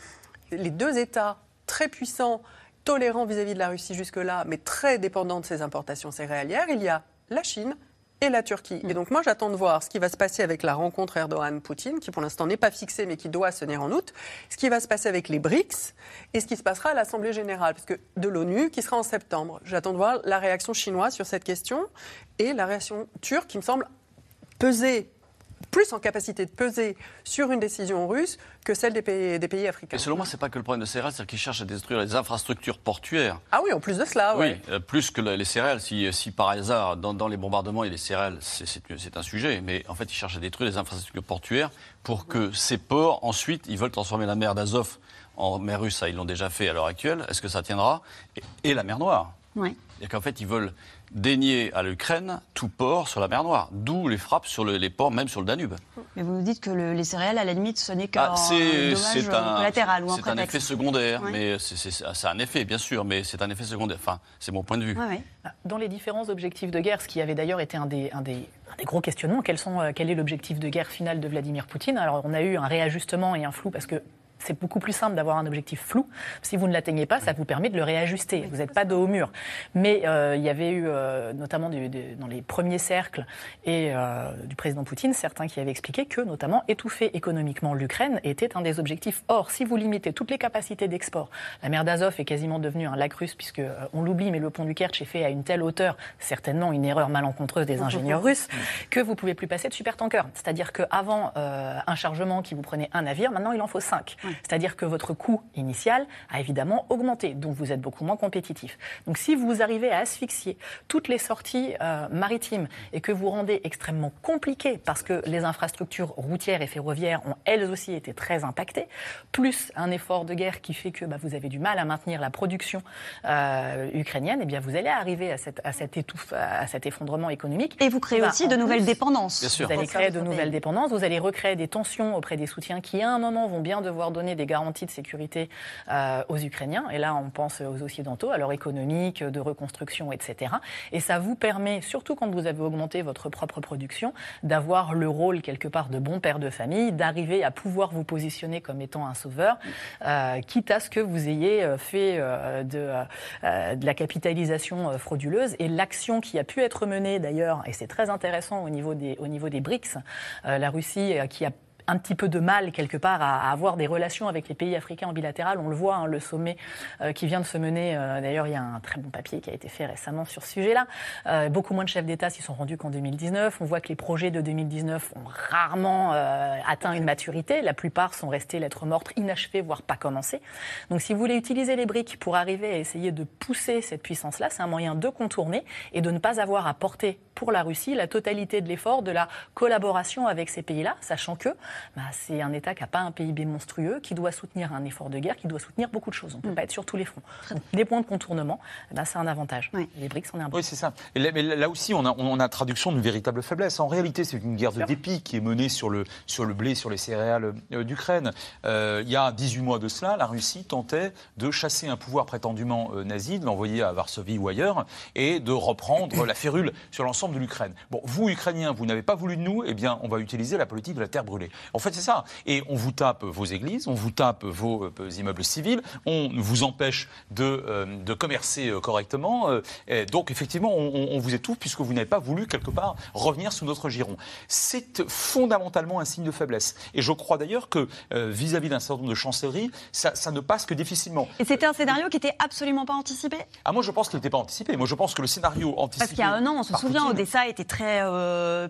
les deux États très puissants, tolérants vis-à-vis de la Russie jusque-là, mais très dépendants de ses importations céréalières, il y a la Chine, et la Turquie. Et donc moi j'attends de voir ce qui va se passer avec la rencontre Erdogan-Poutine, qui pour l'instant n'est pas fixée mais qui doit se tenir en août, ce qui va se passer avec les BRICS et ce qui se passera à l'Assemblée générale parce que de l'ONU qui sera en septembre. J'attends de voir la réaction chinoise sur cette question et la réaction turque qui me semble peser plus en capacité de peser sur une décision russe que celle des pays, des pays africains. Et selon moi, c'est pas que le problème de céréales, c'est qu'ils cherchent à détruire les infrastructures portuaires. Ah oui, en plus de cela, oui. Euh, plus que les céréales. Si, si par hasard, dans, dans, les bombardements, il y a des céréales, c'est un sujet. Mais en fait, ils cherchent à détruire les infrastructures portuaires pour que ces ports, ensuite, ils veulent transformer la mer d'Azov en mer russe. Ça, ils l'ont déjà fait à l'heure actuelle. Est-ce que ça tiendra? Et, et la mer Noire. Oui. Et qu'en fait, ils veulent dénier à l'Ukraine tout port sur la mer Noire, d'où les frappes sur le, les ports, même sur le Danube. Mais vous nous dites que le, les céréales, à la limite, ce n'est qu'un ah, dommage un, collatéral ou un C'est un effet secondaire, mais c'est un effet, bien sûr, mais c'est un effet secondaire. Enfin, c'est mon point de vue. Oui. Dans les différents objectifs de guerre, ce qui avait d'ailleurs été un des, un des des gros questionnements. Quels sont, euh, quel est l'objectif de guerre final de Vladimir Poutine? Alors, on a eu un réajustement et un flou parce que c'est beaucoup plus simple d'avoir un objectif flou. Si vous ne l'atteignez pas, ça vous permet de le réajuster. Vous n'êtes pas dos au mur. Mais euh, il y avait eu, euh, notamment du, du, dans les premiers cercles et euh, du président Poutine, certains qui avaient expliqué que, notamment, étouffer économiquement l'Ukraine était un des objectifs. Or, si vous limitez toutes les capacités d'export, la mer d'Azov est quasiment devenue un lac russe, puisque on l'oublie, mais le pont du Kerch est fait à une telle hauteur, certainement une erreur malencontreuse des ingénieurs russes, que vous pouvez plus passer de supertankers. C'est-à-dire qu'avant un chargement qui vous prenait un navire, maintenant il en faut cinq. C'est-à-dire que votre coût initial a évidemment augmenté, donc vous êtes beaucoup moins compétitif. Donc si vous arrivez à asphyxier toutes les sorties euh, maritimes et que vous rendez extrêmement compliqué parce que les infrastructures routières et ferroviaires ont elles aussi été très impactées, plus un effort de guerre qui fait que bah, vous avez du mal à maintenir la production euh, ukrainienne, eh bien vous allez arriver à, cette, à, cet étouffe, à cet effondrement économique. Et vous créez aussi de nouvelles dépendances. Bien sûr. Vous allez créer de nouvelles dépendances, vous allez recréer des tensions auprès des soutiens qui à un moment vont bien devoir donner des garanties de sécurité euh, aux Ukrainiens. Et là, on pense aux Occidentaux, à leur économique, de reconstruction, etc. Et ça vous permet, surtout quand vous avez augmenté votre propre production, d'avoir le rôle quelque part de bon père de famille, d'arriver à pouvoir vous positionner comme étant un sauveur, euh, quitte à ce que vous ayez euh, fait de, de, la capitalisation frauduleuse. Et l'action qui a pu être menée d'ailleurs, et c'est très intéressant au niveau des, au niveau des BRICS, la Russie qui a un petit peu de mal quelque part à, avoir des relations avec les pays africains en bilatéral. On le voit, hein, le sommet euh, qui vient de se mener. Euh, D'ailleurs, il y a un très bon papier qui a été fait récemment sur ce sujet-là. Euh, beaucoup moins de chefs d'État s'y sont rendus qu'en 2019. On voit que les projets de 2019 ont rarement atteint une maturité. La plupart sont restés lettres mortes, inachevées, voire pas commencées. Donc, si vous voulez utiliser les briques pour arriver à essayer de pousser cette puissance-là, c'est un moyen de contourner et de ne pas avoir à porter pour la Russie la totalité de l'effort de la collaboration avec ces pays-là, sachant que bah, c'est un État qui n'a pas un PIB monstrueux, qui doit soutenir un effort de guerre, qui doit soutenir beaucoup de choses. On ne peut mmh. pas être sur tous les fronts. Donc, des points de contournement, bah, c'est un avantage. Oui. Les BRICS en est un Oui, c'est ça. Et là, mais là aussi, on a, on a traduction d'une véritable faiblesse. En réalité, c'est une guerre de dépit qui est menée sur le, sur le blé, sur les céréales euh, d'Ukraine. Euh, il y a 18 mois de cela, la Russie tentait de chasser un pouvoir prétendument euh, nazi, de l'envoyer à Varsovie ou ailleurs, et de reprendre la férule sur l'ensemble de l'Ukraine. Bon, vous, Ukrainiens, vous n'avez pas voulu de nous, eh bien, on va utiliser la politique de la terre brûlée. En fait, c'est ça. Et on vous tape vos églises, on vous tape vos euh, immeubles civils, on vous empêche de, euh, de commercer euh, correctement. Et donc, effectivement, on, on, vous étouffe puisque vous n'avez pas voulu, quelque part, revenir sous notre giron. C'est fondamentalement un signe de faiblesse. Et je crois d'ailleurs que vis-à-vis d'un certain nombre de chancelleries, ça, ça, ne passe que difficilement. Et c'était un scénario qui n'était absolument pas anticipé? Ah, moi, je pense qu'il n'était pas anticipé. Moi, je pense que le scénario anticipé. Parce qu'il y a un an, on se souvient, Poutine, Odessa était très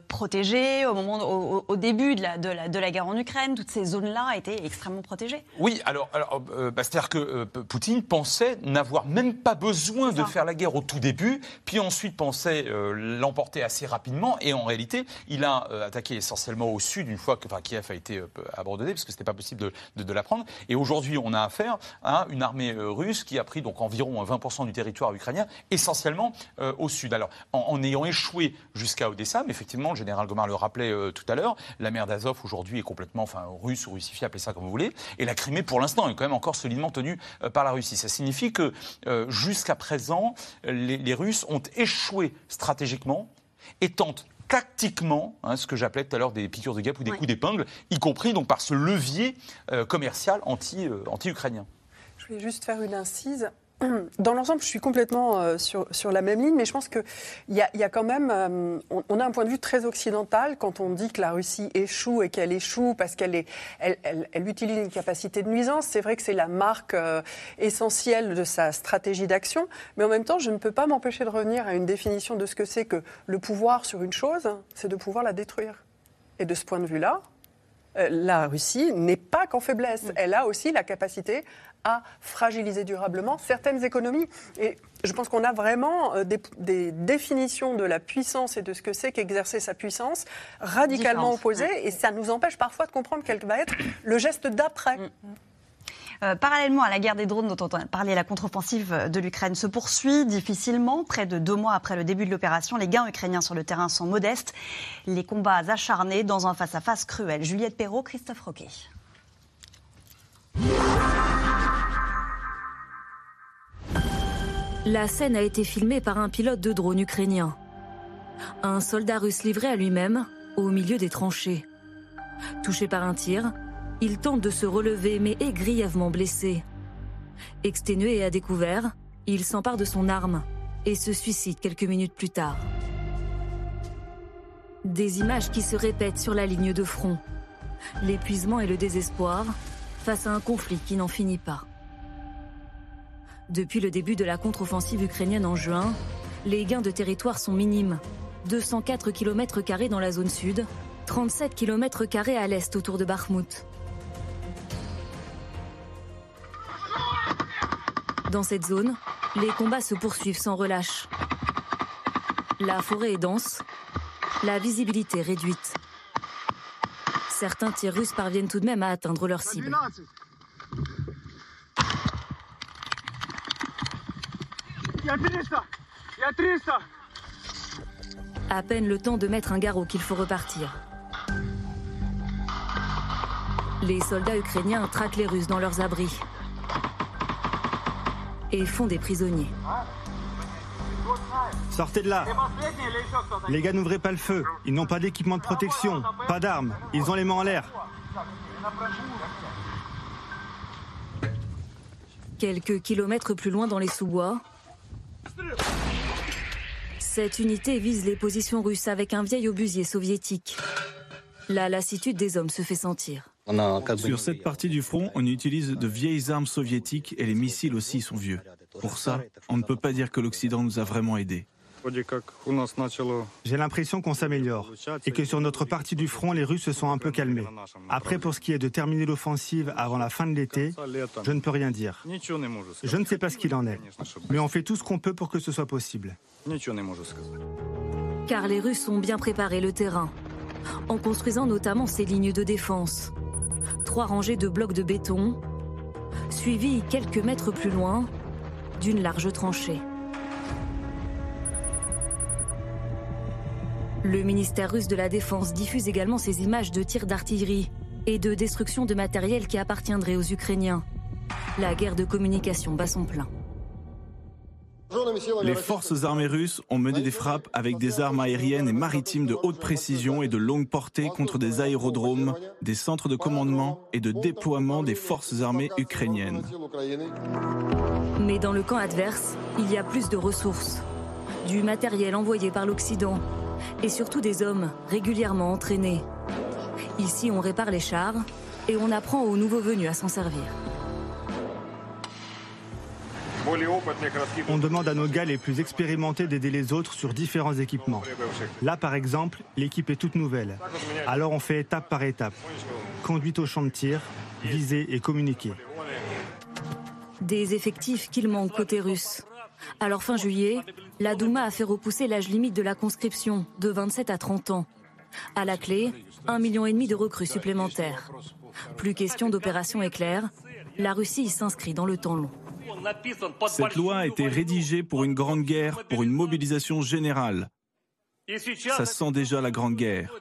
protégée au, moment, au, au début de la, de, la, de la guerre en Ukraine. Toutes ces zones-là étaient extrêmement protégées. Oui, alors, alors euh, bah, c'est-à-dire que euh, Poutine pensait n'avoir même pas besoin de faire la guerre au tout début, puis ensuite pensait euh, l'emporter assez rapidement. Et en réalité, il a attaqué essentiellement au sud une fois que enfin, Kiev a été abandonné, parce que c'était pas possible de, de, de la prendre. Et aujourd'hui, on a affaire à une armée russe qui a pris donc environ 20% du territoire ukrainien, essentiellement au sud. Alors, en, en ayant échoué jusqu'à Odessa, mais effectivement, le général Gomar le rappelait euh, tout à l'heure, la mer d'Azov aujourd'hui est complètement enfin, russe ou russifiée, appelez ça comme vous voulez, et la Crimée pour l'instant est quand même encore solidement tenue euh, par la Russie. Ça signifie que jusqu'à présent, les, les Russes ont échoué stratégiquement et tentent tactiquement, hein, ce que j'appelais tout à l'heure des piqûres de guêpe ou des coups d'épingle, y compris donc par ce levier euh, commercial anti, euh, anti-ukrainien. Je voulais juste faire une incise. Dans l'ensemble, je suis complètement euh, sur, la même ligne, mais je pense qu'il y, a, quand même. Euh, on, a un point de vue très occidental quand on dit que la Russie échoue et qu'elle échoue parce qu'elle utilise une capacité de nuisance. C'est vrai que c'est la marque euh, essentielle de sa stratégie d'action, mais en même temps, je ne peux pas m'empêcher de revenir à une définition de ce que c'est que le pouvoir sur une chose, c'est de pouvoir la détruire. Et de ce point de vue-là, la Russie n'est pas qu'en faiblesse. Mm. Elle a aussi la capacité à fragiliser durablement certaines économies. Et je pense qu'on a vraiment euh, des, définitions de la puissance et de ce que c'est qu'exercer sa puissance radicalement opposées. Et ça nous empêche parfois de comprendre quel va être le geste d'après. Mm. Euh, parallèlement à la guerre des drones dont on a parlé, la contre-offensive de l'Ukraine se poursuit difficilement. Près de deux mois après le début de l'opération, les gains ukrainiens sur le terrain sont modestes. Les combats acharnés dans un face-à-face cruel. Juliette Perrault, Christophe Roquet. La scène a été filmée par un pilote de drone ukrainien. Un soldat russe livré à lui-même au milieu des tranchées. Touché par un tir, il tente de se relever mais est grièvement blessé. Exténué et à découvert, il s'empare de son arme et se suicide quelques minutes plus tard. Des images qui se répètent sur la ligne de front. L'épuisement et le désespoir face à un conflit qui n'en finit pas. Depuis le début de la contre-offensive ukrainienne en juin, les gains de territoire sont minimes. 204 km dans la zone sud, 37 km à l'est autour de Bakhmut. Dans cette zone, les combats se poursuivent sans relâche. La forêt est dense, la visibilité réduite. Certains tirs russes parviennent tout de même à atteindre leur cible. À peine le temps de mettre un garrot qu'il faut repartir. Les soldats ukrainiens traquent les Russes dans leurs abris et font des prisonniers. Sortez de là Les gars n'ouvrez pas le feu. Ils n'ont pas d'équipement de protection, pas d'armes. Ils ont les mains en l'air. Quelques kilomètres plus loin dans les sous-bois, cette unité vise les positions russes avec un vieil obusier soviétique. La lassitude des hommes se fait sentir. Sur cette partie du front, on utilise de vieilles armes soviétiques et les missiles aussi sont vieux. Pour ça, on ne peut pas dire que l'Occident nous a vraiment aidés. J'ai l'impression qu'on s'améliore et que sur notre partie du front, les Russes se sont un peu calmés. Après, pour ce qui est de terminer l'offensive avant la fin de l'été, je ne peux rien dire. Je ne sais pas ce qu'il en est, mais on fait tout ce qu'on peut pour que ce soit possible. Car les Russes ont bien préparé le terrain, en construisant notamment ces lignes de défense. Trois rangées de blocs de béton, suivies quelques mètres plus loin d'une large tranchée. Le ministère russe de la Défense diffuse également ces images de tirs d'artillerie et de destruction de matériel qui appartiendrait aux Ukrainiens. La guerre de communication bat son plein. Les forces armées russes ont mené des frappes avec des armes aériennes et maritimes de haute précision et de longue portée contre des aérodromes, des centres de commandement et de déploiement des forces armées ukrainiennes. Mais dans le camp adverse, il y a plus de ressources. Du matériel envoyé par l'Occident et surtout des hommes régulièrement entraînés. Ici, on répare les chars et on apprend aux nouveaux venus à s'en servir. On demande à nos gars les plus expérimentés d'aider les autres sur différents équipements. Là, par exemple, l'équipe est toute nouvelle. Alors on fait étape par étape. Conduite au champ de tir, viser et communiquer. Des effectifs qu'il manque côté russe. Alors fin juillet, la Douma a fait repousser l'âge limite de la conscription de 27 à 30 ans. À la clé, un million et demi de recrues supplémentaires. Plus question d'opération éclair, la Russie s'inscrit dans le temps long. Cette loi a été rédigée pour une grande guerre, pour une mobilisation générale. Ça sent déjà la Grande Guerre.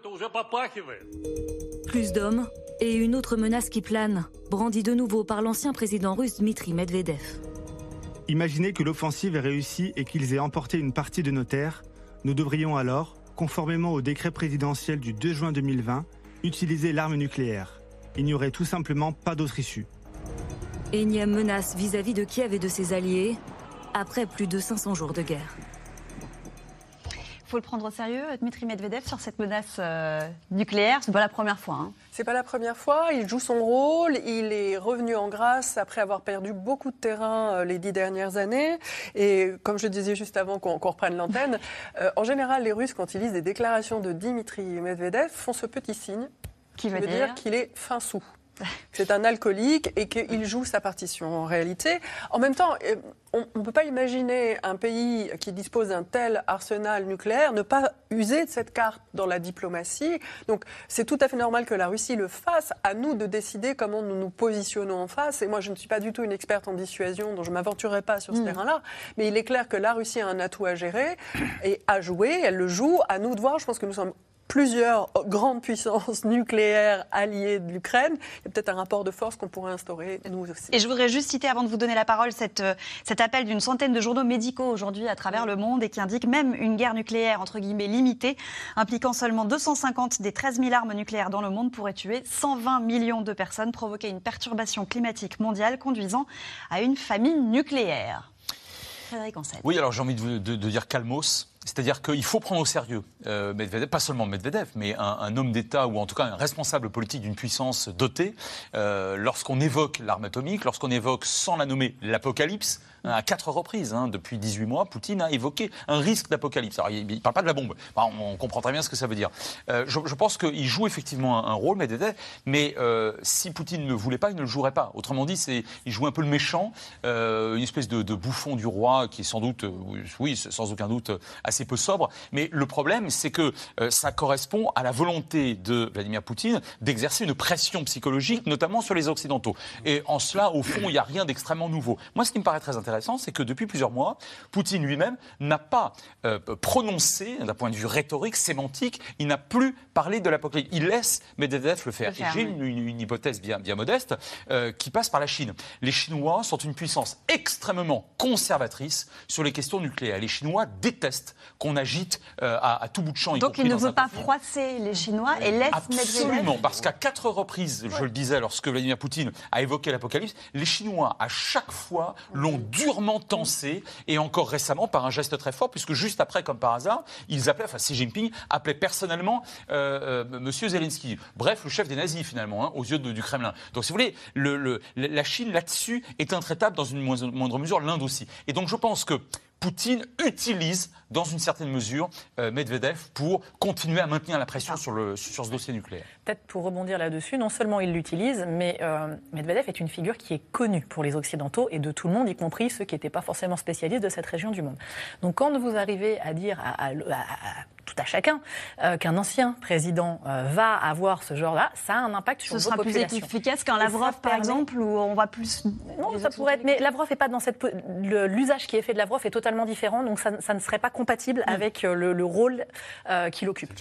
Plus d'hommes et une autre menace qui plane, brandie de nouveau par l'ancien président russe Dmitri Medvedev. Imaginez que l'offensive ait réussi et qu'ils aient emporté une partie de nos terres. Nous devrions alors, conformément au décret présidentiel du 2 juin 2020, utiliser l'arme nucléaire. Il n'y aurait tout simplement pas d'autre issue. Énième menace vis-à-vis de Kiev et de ses alliés, après plus de 500 jours de guerre. Il faut le prendre au sérieux, Dmitri Medvedev, sur cette menace euh, nucléaire. C'est pas la première fois. Hein. C'est pas la première fois. Il joue son rôle. Il est revenu en grâce après avoir perdu beaucoup de terrain euh, les dix dernières années. Et comme je disais juste avant qu'on reprenne l'antenne, euh, en général, les Russes, quand ils lisent des déclarations de Dmitri Medvedev, font ce petit signe qui veut dire, dire? qu'il est fin sous. C'est un alcoolique et qu'il joue sa partition en réalité. En même temps, euh, on ne peut pas imaginer un pays qui dispose d'un tel arsenal nucléaire ne pas user de cette carte dans la diplomatie. Donc c'est tout à fait normal que la Russie le fasse. À nous de décider comment nous nous positionnons en face. Et moi, je ne suis pas du tout une experte en dissuasion, donc je ne m'aventurerai pas sur ce Mm. terrain-là. Mais il est clair que la Russie a un atout à gérer et à jouer. Elle le joue. À nous de voir. Je pense que nous sommes plusieurs grandes puissances nucléaires alliées de l'Ukraine. Il y a peut-être un rapport de force qu'on pourrait instaurer nous aussi. Et je voudrais juste citer, avant de vous donner la parole, cette, euh, cet appel d'une centaine de journaux médicaux aujourd'hui à travers le monde et qui indique même une guerre nucléaire, entre guillemets, limitée, impliquant seulement 250 des 13 000 armes nucléaires dans le monde, pourrait tuer 120 millions de personnes, provoquer une perturbation climatique mondiale conduisant à une famine nucléaire. Frédéric Ancel. Oui, alors j'ai envie de, vous- de- de dire calmos. C'est-à-dire qu'il faut prendre au sérieux euh, pas seulement Medvedev, mais un, homme d'État ou en tout cas un responsable politique d'une puissance dotée. Euh, lorsqu'on évoque l'arme atomique, lorsqu'on évoque, sans la nommer, l'apocalypse, hein, à quatre reprises, hein, depuis 18 mois, Poutine a évoqué un risque d'apocalypse. Alors il ne parle pas de la bombe, on, comprend très bien ce que ça veut dire. Euh, je, pense qu'il joue effectivement un, rôle, Medvedev, mais si Poutine ne voulait pas, il ne le jouerait pas. Autrement dit, il joue un peu le méchant, une espèce de, de bouffon du roi qui est sans doute, oui, sans aucun doute, euh, assez peu sobre. Mais le problème, c'est que euh, ça correspond à la volonté de Vladimir Poutine d'exercer une pression psychologique, notamment sur les Occidentaux. Et en cela, au fond, il n'y a rien d'extrêmement nouveau. Moi, ce qui me paraît très intéressant, c'est que depuis plusieurs mois, Poutine lui-même n'a pas euh, prononcé, d'un point de vue rhétorique, sémantique, il n'a plus parlé de l'apocalypse. Il laisse Medvedev le faire. Et j'ai une, une- une hypothèse bien, bien modeste euh, qui passe par la Chine. Les Chinois sont une puissance extrêmement conservatrice sur les questions nucléaires. Les Chinois détestent qu'on agite euh, à, à tout bout de champ. Donc il ne veut pas conflit. froisser les Chinois et laisse Absolument, parce qu'à quatre reprises, je le disais, lorsque Vladimir Poutine a évoqué l'apocalypse, les Chinois, à chaque fois, l'ont durement tensé, et encore récemment par un geste très fort, puisque juste après, comme par hasard, ils appelaient, enfin Xi Jinping appelait personnellement euh, euh, Monsieur Zelensky. Bref, le chef des nazis, finalement, hein, aux yeux de- du Kremlin. Donc, si vous voulez, le- le- la Chine, là-dessus, est intraitable dans une moindre mesure, l'Inde aussi. Et donc, je pense que Poutine utilise, dans une certaine mesure, euh, Medvedev pour continuer à maintenir la pression sur, le, sur ce dossier nucléaire. Peut-être pour rebondir là-dessus, non seulement il l'utilise, mais euh, Medvedev est une figure qui est connue pour les Occidentaux et de tout le monde, y compris ceux qui n'étaient pas forcément spécialistes de cette région du monde. Donc quand vous arrivez à dire à, à- à- à tout à chacun euh, qu'un ancien président euh, va avoir ce genre-là, ça a un impact sur Ce vos sera plus populations. efficace qu'un Lavrov, par permet- exemple, où on va plus. Non, ça pourrait être. Mais Lavrov est pas dans cette. L'usage qui est fait de Lavrov est totalement différent, donc ça, ça ne serait pas compatible avec euh, le, le rôle euh, qu'il occupe.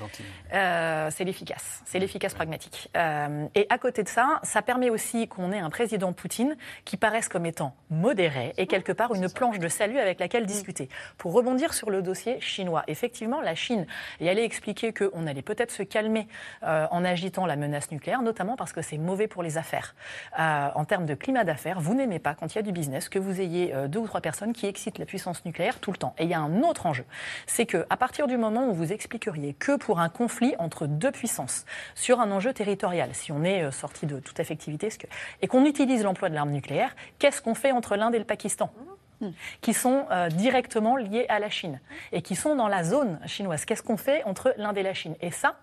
Euh, c'est l'efficace, c'est l'efficace pragmatique. Euh, et à côté de ça, ça permet aussi qu'on ait un président Poutine qui paraisse comme étant modéré et quelque part une planche de salut avec laquelle discuter. Pour rebondir sur le dossier chinois, effectivement, la Chine est allée expliquer qu'on allait peut-être se calmer euh, en agitant la menace nucléaire, notamment parce que c'est mauvais pour les affaires. Euh, en termes de climat d'affaires, vous n'aimez pas quand il y a du business que vous ayez deux ou trois personnes qui excitent la puissance nucléaire tout le temps. Et il y a un autre enjeu, c'est que à partir du moment où vous expliqueriez que pour un conflit entre deux puissances sur un enjeu territorial, si on est euh, sorti de toute effectivité, et qu'on utilise l'emploi de l'arme nucléaire, qu'est-ce qu'on fait entre l'Inde et le Pakistan? Qui sont euh, directement liés à la Chine et qui sont dans la zone chinoise. Qu'est-ce qu'on fait entre l'Inde et la Chine? Et ça,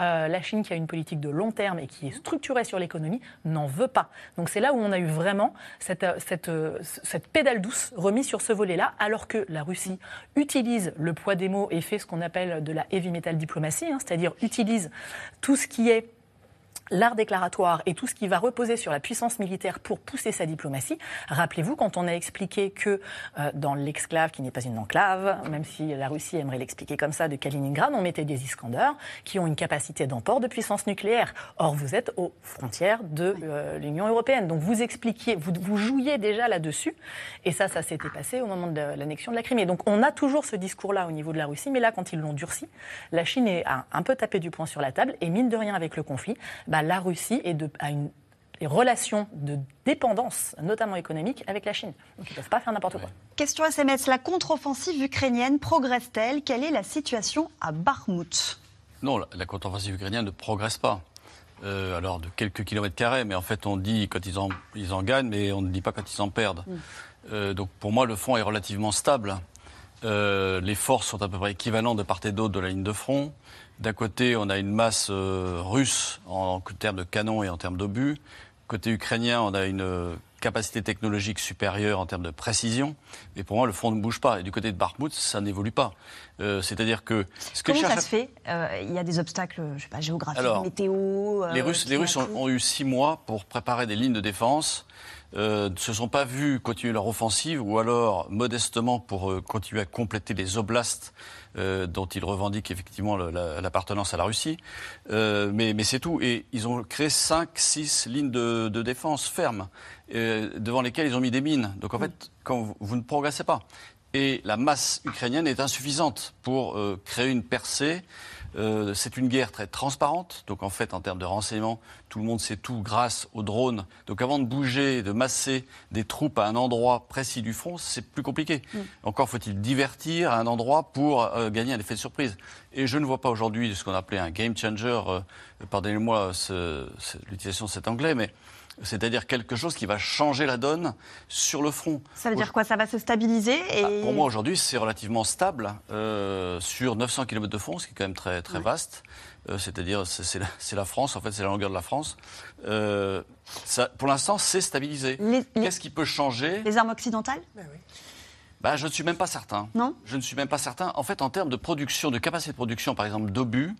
euh, la Chine qui a une politique de long terme et qui est structurée sur l'économie n'en veut pas. Donc c'est là où on a eu vraiment cette, euh, cette, cette pédale douce remise sur ce volet-là, alors que la Russie utilise le poids des mots et fait ce qu'on appelle de la heavy metal diplomatie, hein, c'est-à-dire utilise tout ce qui est l'art déclaratoire et tout ce qui va reposer sur la puissance militaire pour pousser sa diplomatie. Rappelez-vous, quand on a expliqué que euh, dans l'exclave, qui n'est pas une enclave, même si la Russie aimerait l'expliquer comme ça, de Kaliningrad, on mettait des Iskanders qui ont une capacité d'emport de puissance nucléaire. Or, vous êtes aux frontières de euh, l'Union européenne. Donc, vous expliquiez, vous, vous jouiez déjà là-dessus. Et ça, ça s'était passé au moment de l'annexion de la Crimée. Donc, on a toujours ce discours-là au niveau de la Russie. Mais là, quand ils l'ont durci, la Chine a un peu tapé du poing sur la table. Et mine de rien, avec le conflit, bah, la Russie est de, a une relations de dépendance, notamment économique, avec la Chine. Donc ils ne peuvent pas faire n'importe quoi. Question SMS, la contre-offensive ukrainienne progresse-t-elle? Quelle est la situation à Bakhmut Non, la, contre-offensive ukrainienne ne progresse pas. Euh, alors de quelques kilomètres carrés, mais en fait on dit quand ils en, ils en gagnent, mais on ne dit pas quand ils en perdent. Mm. Euh, donc pour moi le front est relativement stable. Euh, les forces sont à peu près équivalentes de part et d'autre de la ligne de front. D'un côté, on a une masse russe en, en, termes de canons et en termes d'obus. Côté ukrainien, on a une capacité technologique supérieure en termes de précision. Mais pour moi, le front ne bouge pas. Et du côté de Bakhmut, ça n'évolue pas. Euh, c'est-à-dire que... Ce que Comment ça se fait euh, Il y a des obstacles, je sais pas, géographiques, météo... Euh, les Russes, les Russes ont, eu six mois pour préparer des lignes de défense. Ne se sont pas vus continuer leur offensive ou alors modestement pour continuer à compléter les oblasts euh, dont ils revendiquent effectivement l'appartenance à la Russie. Euh, mais, c'est tout. Et ils ont créé 5, 6 lignes de, défense fermes, euh, devant lesquelles ils ont mis des mines. Donc en fait, quand vous, ne progressez pas. Et la masse ukrainienne est insuffisante pour créer une percée euh, c'est une guerre très transparente. Donc en fait, en termes de renseignement, tout le monde sait tout grâce aux drones. Donc avant de bouger, de masser des troupes à un endroit précis du front, c'est plus compliqué. Mm. Encore faut-il divertir à un endroit pour euh, gagner un effet de surprise. Et je ne vois pas aujourd'hui ce qu'on appelait un game changer. Euh, pardonnez-moi l'utilisation de cet anglais, mais c'est-à-dire quelque chose qui va changer la donne sur le front. Ça veut dire quoi? Ça va se stabiliser et... Ah, pour moi, aujourd'hui, c'est relativement stable euh, sur 900 km de front, ce qui est quand même très, très vaste. Euh, c'est-à-dire, c'est la, la, France, en fait, c'est la longueur de la France. Euh, ça, pour l'instant, c'est stabilisé. Qu'est-ce qui peut changer? Les armes occidentales? Ben oui. Bah, je ne suis même pas certain. Non Je ne suis même pas certain. En fait, en termes de production, de capacité de production, par exemple, d'obus,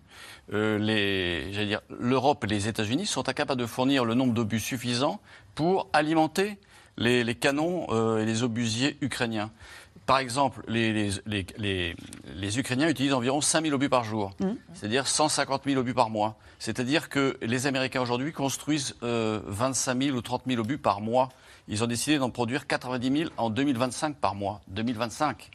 euh, l'Europe et les États-Unis sont incapables de fournir le nombre d'obus suffisant pour alimenter les, canons euh, et les obusiers ukrainiens. Par exemple, les, les, Ukrainiens utilisent environ 5000 obus par jour, mmh. c'est-à-dire 150 000 obus par mois. C'est-à-dire que les Américains aujourd'hui construisent 25 euh, 000 ou 30 000 obus par mois ils ont décidé d'en produire 90 000 en 2025 par mois. 2025.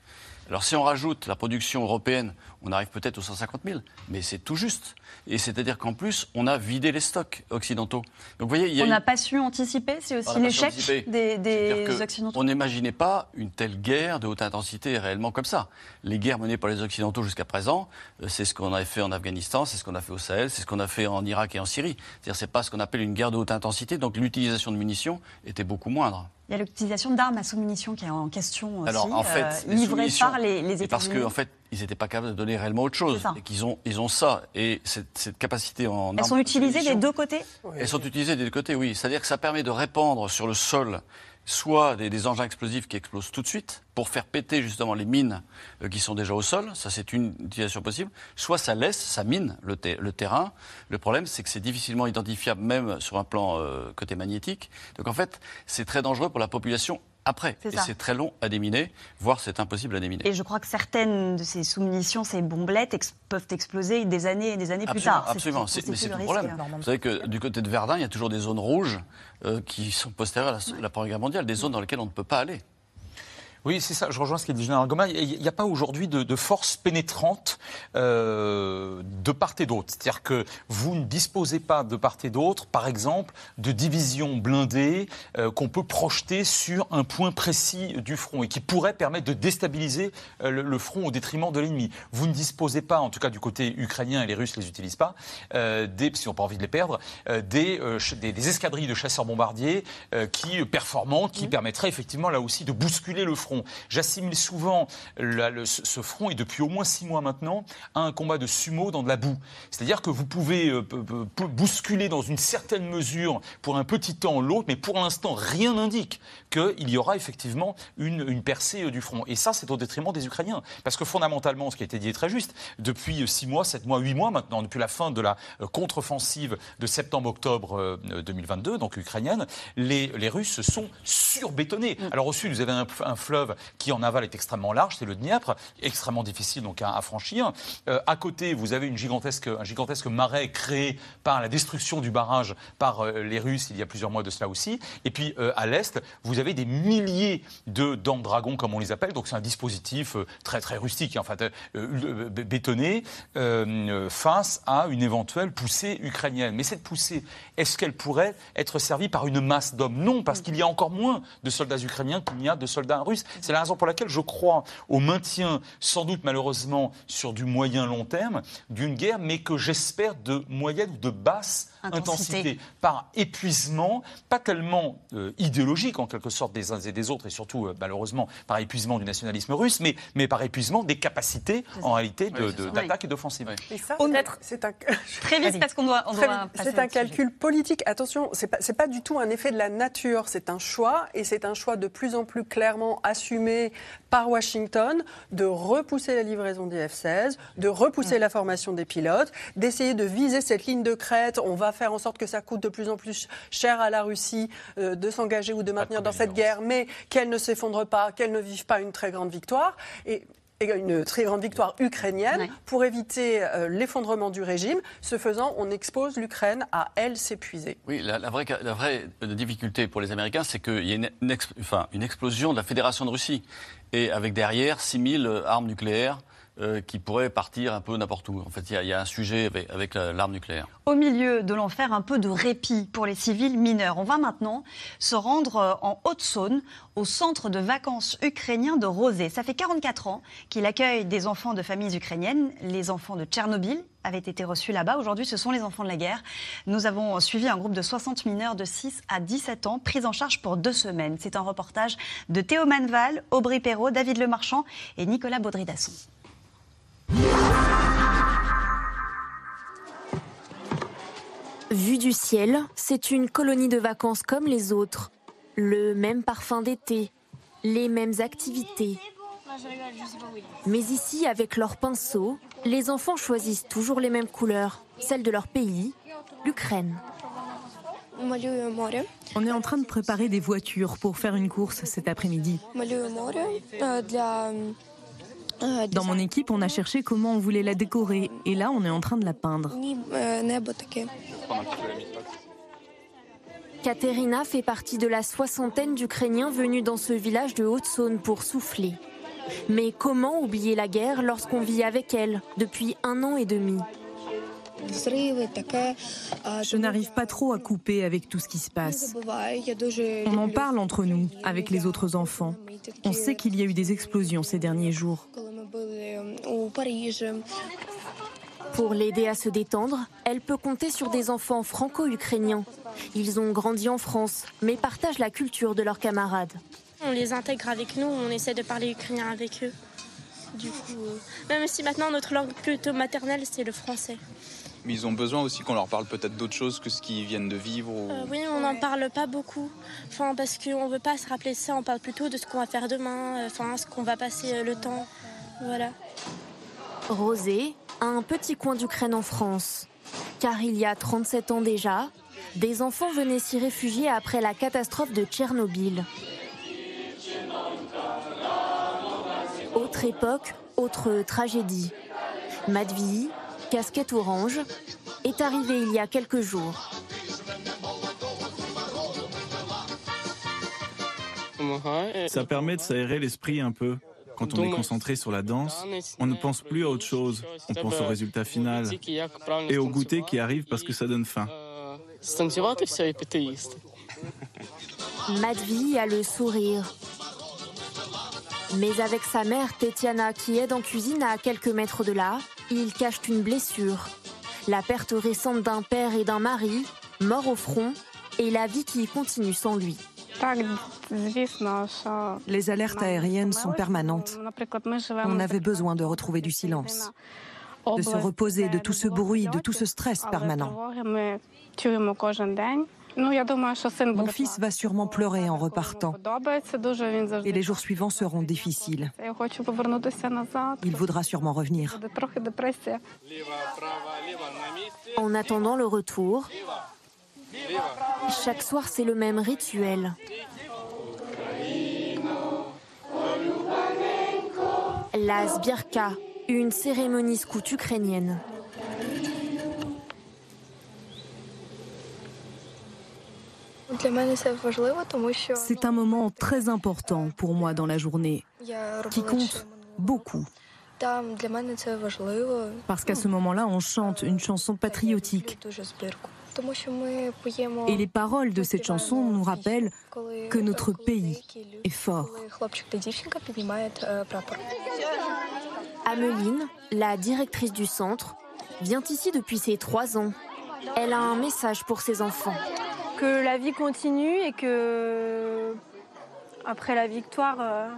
Alors si on rajoute la production européenne, on arrive peut-être aux 150 000, mais c'est tout juste. Et c'est-à-dire qu'en plus, on a vidé les stocks occidentaux. Donc, vous voyez, on n'a pas su anticiper, c'est aussi l'échec des, des Occidentaux. On n'imaginait pas une telle guerre de haute intensité réellement comme ça. Les guerres menées par les Occidentaux jusqu'à présent, euh, c'est ce qu'on avait fait en Afghanistan, c'est ce qu'on a fait au Sahel, c'est ce qu'on a fait en Irak et en Syrie. C'est-à-dire c'est pas ce qu'on appelle une guerre de haute intensité, donc l'utilisation de munitions était beaucoup moindre. Il y a l'utilisation d'armes à sous-munitions qui est en question aussi, Alors, en fait, euh, livrées par les, les États-Unis. Parce qu'en fait, ils n'étaient pas capables de donner réellement autre chose. Et qu'ils ont, ils ont ça. Et cette, cette capacité en. Elles sont utilisées des deux côtés Elles sont utilisées des deux côtés, oui. C'est-à-dire que ça permet de répandre sur le sol soit des, engins explosifs qui explosent tout de suite pour faire péter justement les mines euh, qui sont déjà au sol, ça c'est une utilisation possible, soit ça laisse, ça mine le, terrain. Le problème c'est que c'est difficilement identifiable même sur un plan euh, côté magnétique. Donc en fait c'est très dangereux pour la population après. Et c'est très long à déminer, voire c'est impossible à déminer. Et je crois que certaines de ces sous-munitions, ces bombelettes, peuvent exploser des années et des années plus tard. Absolument, c'est le problème. Vous savez que du côté de Verdun, il y a toujours des zones rouges euh, qui sont postérieures à la, la Première Guerre mondiale, des zones dans lesquelles on ne peut pas aller. Oui, c'est ça. Je rejoins ce qu'a dit Général Goma. Il n'y a pas aujourd'hui de, de, force pénétrante euh, de part et d'autre. C'est-à-dire que vous ne disposez pas de part et d'autre, par exemple, de divisions blindées euh, qu'on peut projeter sur un point précis du front et qui pourrait permettre de déstabiliser euh, le, front au détriment de l'ennemi. Vous ne disposez pas, en tout cas du côté ukrainien, et les Russes ne les utilisent pas, euh, des, si on n'a pas envie de les perdre, euh, des, des, des, escadrilles de chasseurs bombardiers qui performantes, qui mmh. permettraient effectivement là aussi de bousculer le front. Front. J'assimile souvent ce front, et depuis au moins six mois maintenant, à un combat de sumo dans de la boue. C'est-à-dire que vous pouvez euh, bousculer dans une certaine mesure pour un petit temps l'autre, mais pour l'instant, rien n'indique qu'il y aura effectivement une, une percée euh, du front. Et ça, c'est au détriment des Ukrainiens. Parce que fondamentalement, ce qui a été dit est très juste, depuis six mois, sept mois, huit mois maintenant, depuis la fin de la contre-offensive de septembre-octobre 2022, donc ukrainienne, les, les Russes se sont surbétonnés. Mm. Alors au sud, vous avez un, fleuve qui en aval est extrêmement large, c'est le Dniepr, extrêmement difficile donc à, franchir. Euh, à côté, vous avez une gigantesque, un gigantesque marais créé par la destruction du barrage par euh, les Russes il y a plusieurs mois de cela aussi. Et puis euh, à l'est, vous avez des milliers de dents de dragon, comme on les appelle. Donc c'est un dispositif très très rustique, en fait, bétonné, face à une éventuelle poussée ukrainienne. Mais cette poussée, est-ce qu'elle pourrait être servie par une masse d'hommes? Non, parce qu'il y a encore moins de soldats ukrainiens qu'il n'y a de soldats russes. C'est la raison pour laquelle je crois au maintien, sans doute malheureusement sur du moyen long terme, d'une guerre, mais que j'espère de moyenne ou de basse intensité, par épuisement, pas tellement euh, idéologique en quelque sorte des uns et des autres, et surtout euh, malheureusement par épuisement du nationalisme russe, mais, mais par épuisement des capacités en réalité d'attaque et d'offensive. Et ça, c'est un très vite parce qu'on doit, C'est un calcul politique. Attention, c'est pas, pas du tout un effet de la nature, c'est un choix, et c'est un choix de plus en plus clairement assumé par Washington de repousser la livraison des F-16, de repousser la formation des pilotes, d'essayer de viser cette ligne de crête. On va faire en sorte que ça coûte de plus en plus cher à la Russie euh, de s'engager ou de maintenir dans cette guerre, mais qu'elle ne s'effondre pas, qu'elle ne vive pas une très grande victoire. Et une très grande victoire ukrainienne pour éviter euh, l'effondrement du régime. Ce faisant, on expose l'Ukraine à elle s'épuiser. Oui, la, vraie, la, vraie, difficulté pour les Américains, c'est qu'il y a une, enfin, une explosion de la Fédération de Russie. Et avec derrière 6000 armes nucléaires euh, qui pourrait partir un peu n'importe où. En fait, il y, a un sujet avec, l'arme nucléaire. Au milieu de l'enfer, un peu de répit pour les civils mineurs. On va maintenant se rendre euh, en Haute-Saône, au centre de vacances ukrainien de Rosé. Ça fait 44 ans qu'il accueille des enfants de familles ukrainiennes. Les enfants de Tchernobyl avaient été reçus là-bas. Aujourd'hui, ce sont les enfants de la guerre. Nous avons suivi un groupe de 60 mineurs de 6 à 17 ans, pris en charge pour deux semaines. C'est un reportage de Théo Manval, Aubry Perrault, David Lemarchand et Nicolas Baudry-Dasson. Vue du ciel, c'est une colonie de vacances comme les autres. Le même parfum d'été, les mêmes activités. Mais ici, avec leurs pinceaux, les enfants choisissent toujours les mêmes couleurs, celles de leur pays, l'Ukraine. On est en train de préparer des voitures pour faire une course cet après-midi. Euh, Dans mon équipe, on a cherché comment on voulait la décorer et là, on est en train de la peindre. Katerina fait partie de la soixantaine d'Ukrainiens venus dans ce village de Haute-Saône pour souffler. Mais comment oublier la guerre lorsqu'on vit avec elle depuis un an et demi? Je n'arrive pas trop à couper avec tout ce qui se passe. On en parle entre nous, avec les autres enfants. On sait qu'il y a eu des explosions ces derniers jours. Pour l'aider à se détendre, elle peut compter sur des enfants franco-ukrainiens. Ils ont grandi en France, mais partagent la culture de leurs camarades. On les intègre avec nous, on essaie de parler ukrainien avec eux. Du coup, euh, même si maintenant notre langue plutôt maternelle, c'est le français. Mais ils ont besoin aussi qu'on leur parle peut-être d'autres choses que ce qu'ils viennent de vivre. Euh, oui, on n'en parle pas beaucoup. Enfin, parce qu'on ne veut pas se rappeler ça, on parle plutôt de ce qu'on va faire demain, euh, enfin, ce qu'on va passer le temps. Voilà. Rosé, un petit coin d'Ukraine en France. Car il y a 37 ans déjà, des enfants venaient s'y réfugier après la catastrophe de Tchernobyl. Autre époque, autre tragédie. Madvi, casquette orange, est arrivé il y a quelques jours. Ça permet de s'aérer l'esprit un peu. Quand on est concentré sur la danse, on ne pense plus à autre chose. On pense au résultat final et au goûter qui arrive parce que ça donne faim. Madvi a le sourire. Mais avec sa mère, Tetiana, qui aide en cuisine à quelques mètres de là, il cache une blessure. La perte récente d'un père et d'un mari, mort au front, et la vie qui continue sans lui. Les alertes aériennes sont permanentes. On avait besoin de retrouver du silence, de se reposer de tout ce bruit, de tout ce stress permanent. Mon fils va sûrement pleurer en repartant. Et les jours suivants seront difficiles. Il voudra sûrement revenir. En attendant le retour, chaque soir c'est le même rituel. La Sbirka, une cérémonie scout ukrainienne. C'est un moment très important pour moi dans la journée, qui compte beaucoup. Parce qu'à ce moment-là, on chante une chanson patriotique. Et les paroles de cette chanson nous rappellent que notre pays est fort. Ameline, la directrice du centre, vient ici depuis ses trois ans. Elle a un message pour ses enfants que la vie continue et que après la victoire, euh,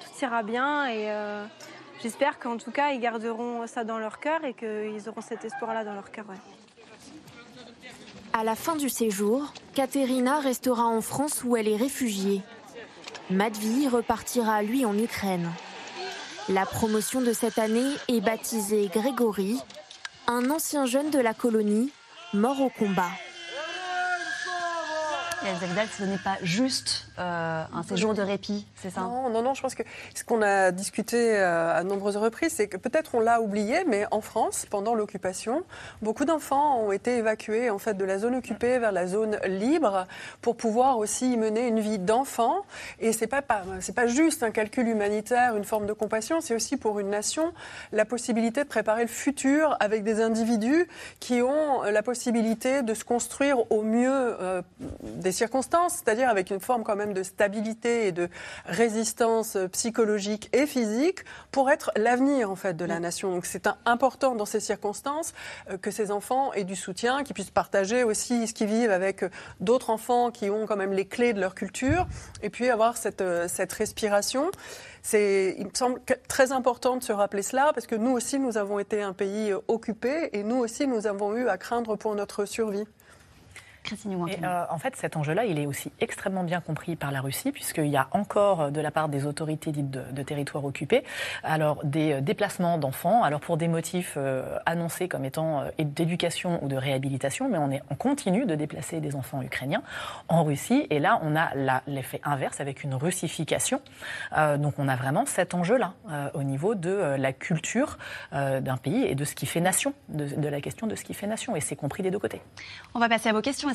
tout ira bien. Et euh, j'espère qu'en tout cas, ils garderont ça dans leur cœur et qu'ils auront cet espoir-là dans leur cœur. À la fin du séjour, Katerina restera en France où elle est réfugiée. Matvey repartira lui en Ukraine. La promotion de cette année est baptisée Grégory, un ancien jeune de la colonie mort au combat. Vidal, ce n'est pas juste euh, un séjour de répit, c'est ça? Non, non, non, je pense que ce qu'on a discuté euh, à nombreuses reprises, c'est que peut-être on l'a oublié, mais en France, pendant l'occupation, beaucoup d'enfants ont été évacués en fait de la zone occupée vers la zone libre pour pouvoir aussi y mener une vie d'enfant. Et c'est pas, pas c'est pas juste un calcul humanitaire, une forme de compassion, c'est aussi pour une nation la possibilité de préparer le futur avec des individus qui ont la possibilité de se construire au mieux euh, circonstances, c'est-à-dire avec une forme quand même de stabilité et de résistance psychologique et physique pour être l'avenir en fait de la mm. nation. Donc c'est important dans ces circonstances euh, que ces enfants aient du soutien, qu'ils puissent partager aussi ce qu'ils vivent avec euh, d'autres enfants qui ont quand même les clés de leur culture et puis avoir cette, euh, cette respiration. C'est, il me semble très important de se rappeler cela parce que nous aussi, nous avons été un pays occupé et nous aussi, nous avons eu à craindre pour notre survie. Et, euh, en fait, cet enjeu-là, il est aussi extrêmement bien compris par la Russie, puisqu'il y a encore, euh, de la part des autorités dites de, de territoires occupés, alors des euh, déplacements d'enfants, alors pour des motifs annoncés comme étant d'éducation ou de réhabilitation, mais on, est, on continue de déplacer des enfants ukrainiens en Russie. Et là, on a l'effet inverse avec une russification. donc, on a vraiment cet enjeu-là au niveau de la culture d'un pays et de ce qui fait nation, de, de la question de ce qui fait nation. Et c'est compris des deux côtés. On va passer à vos questions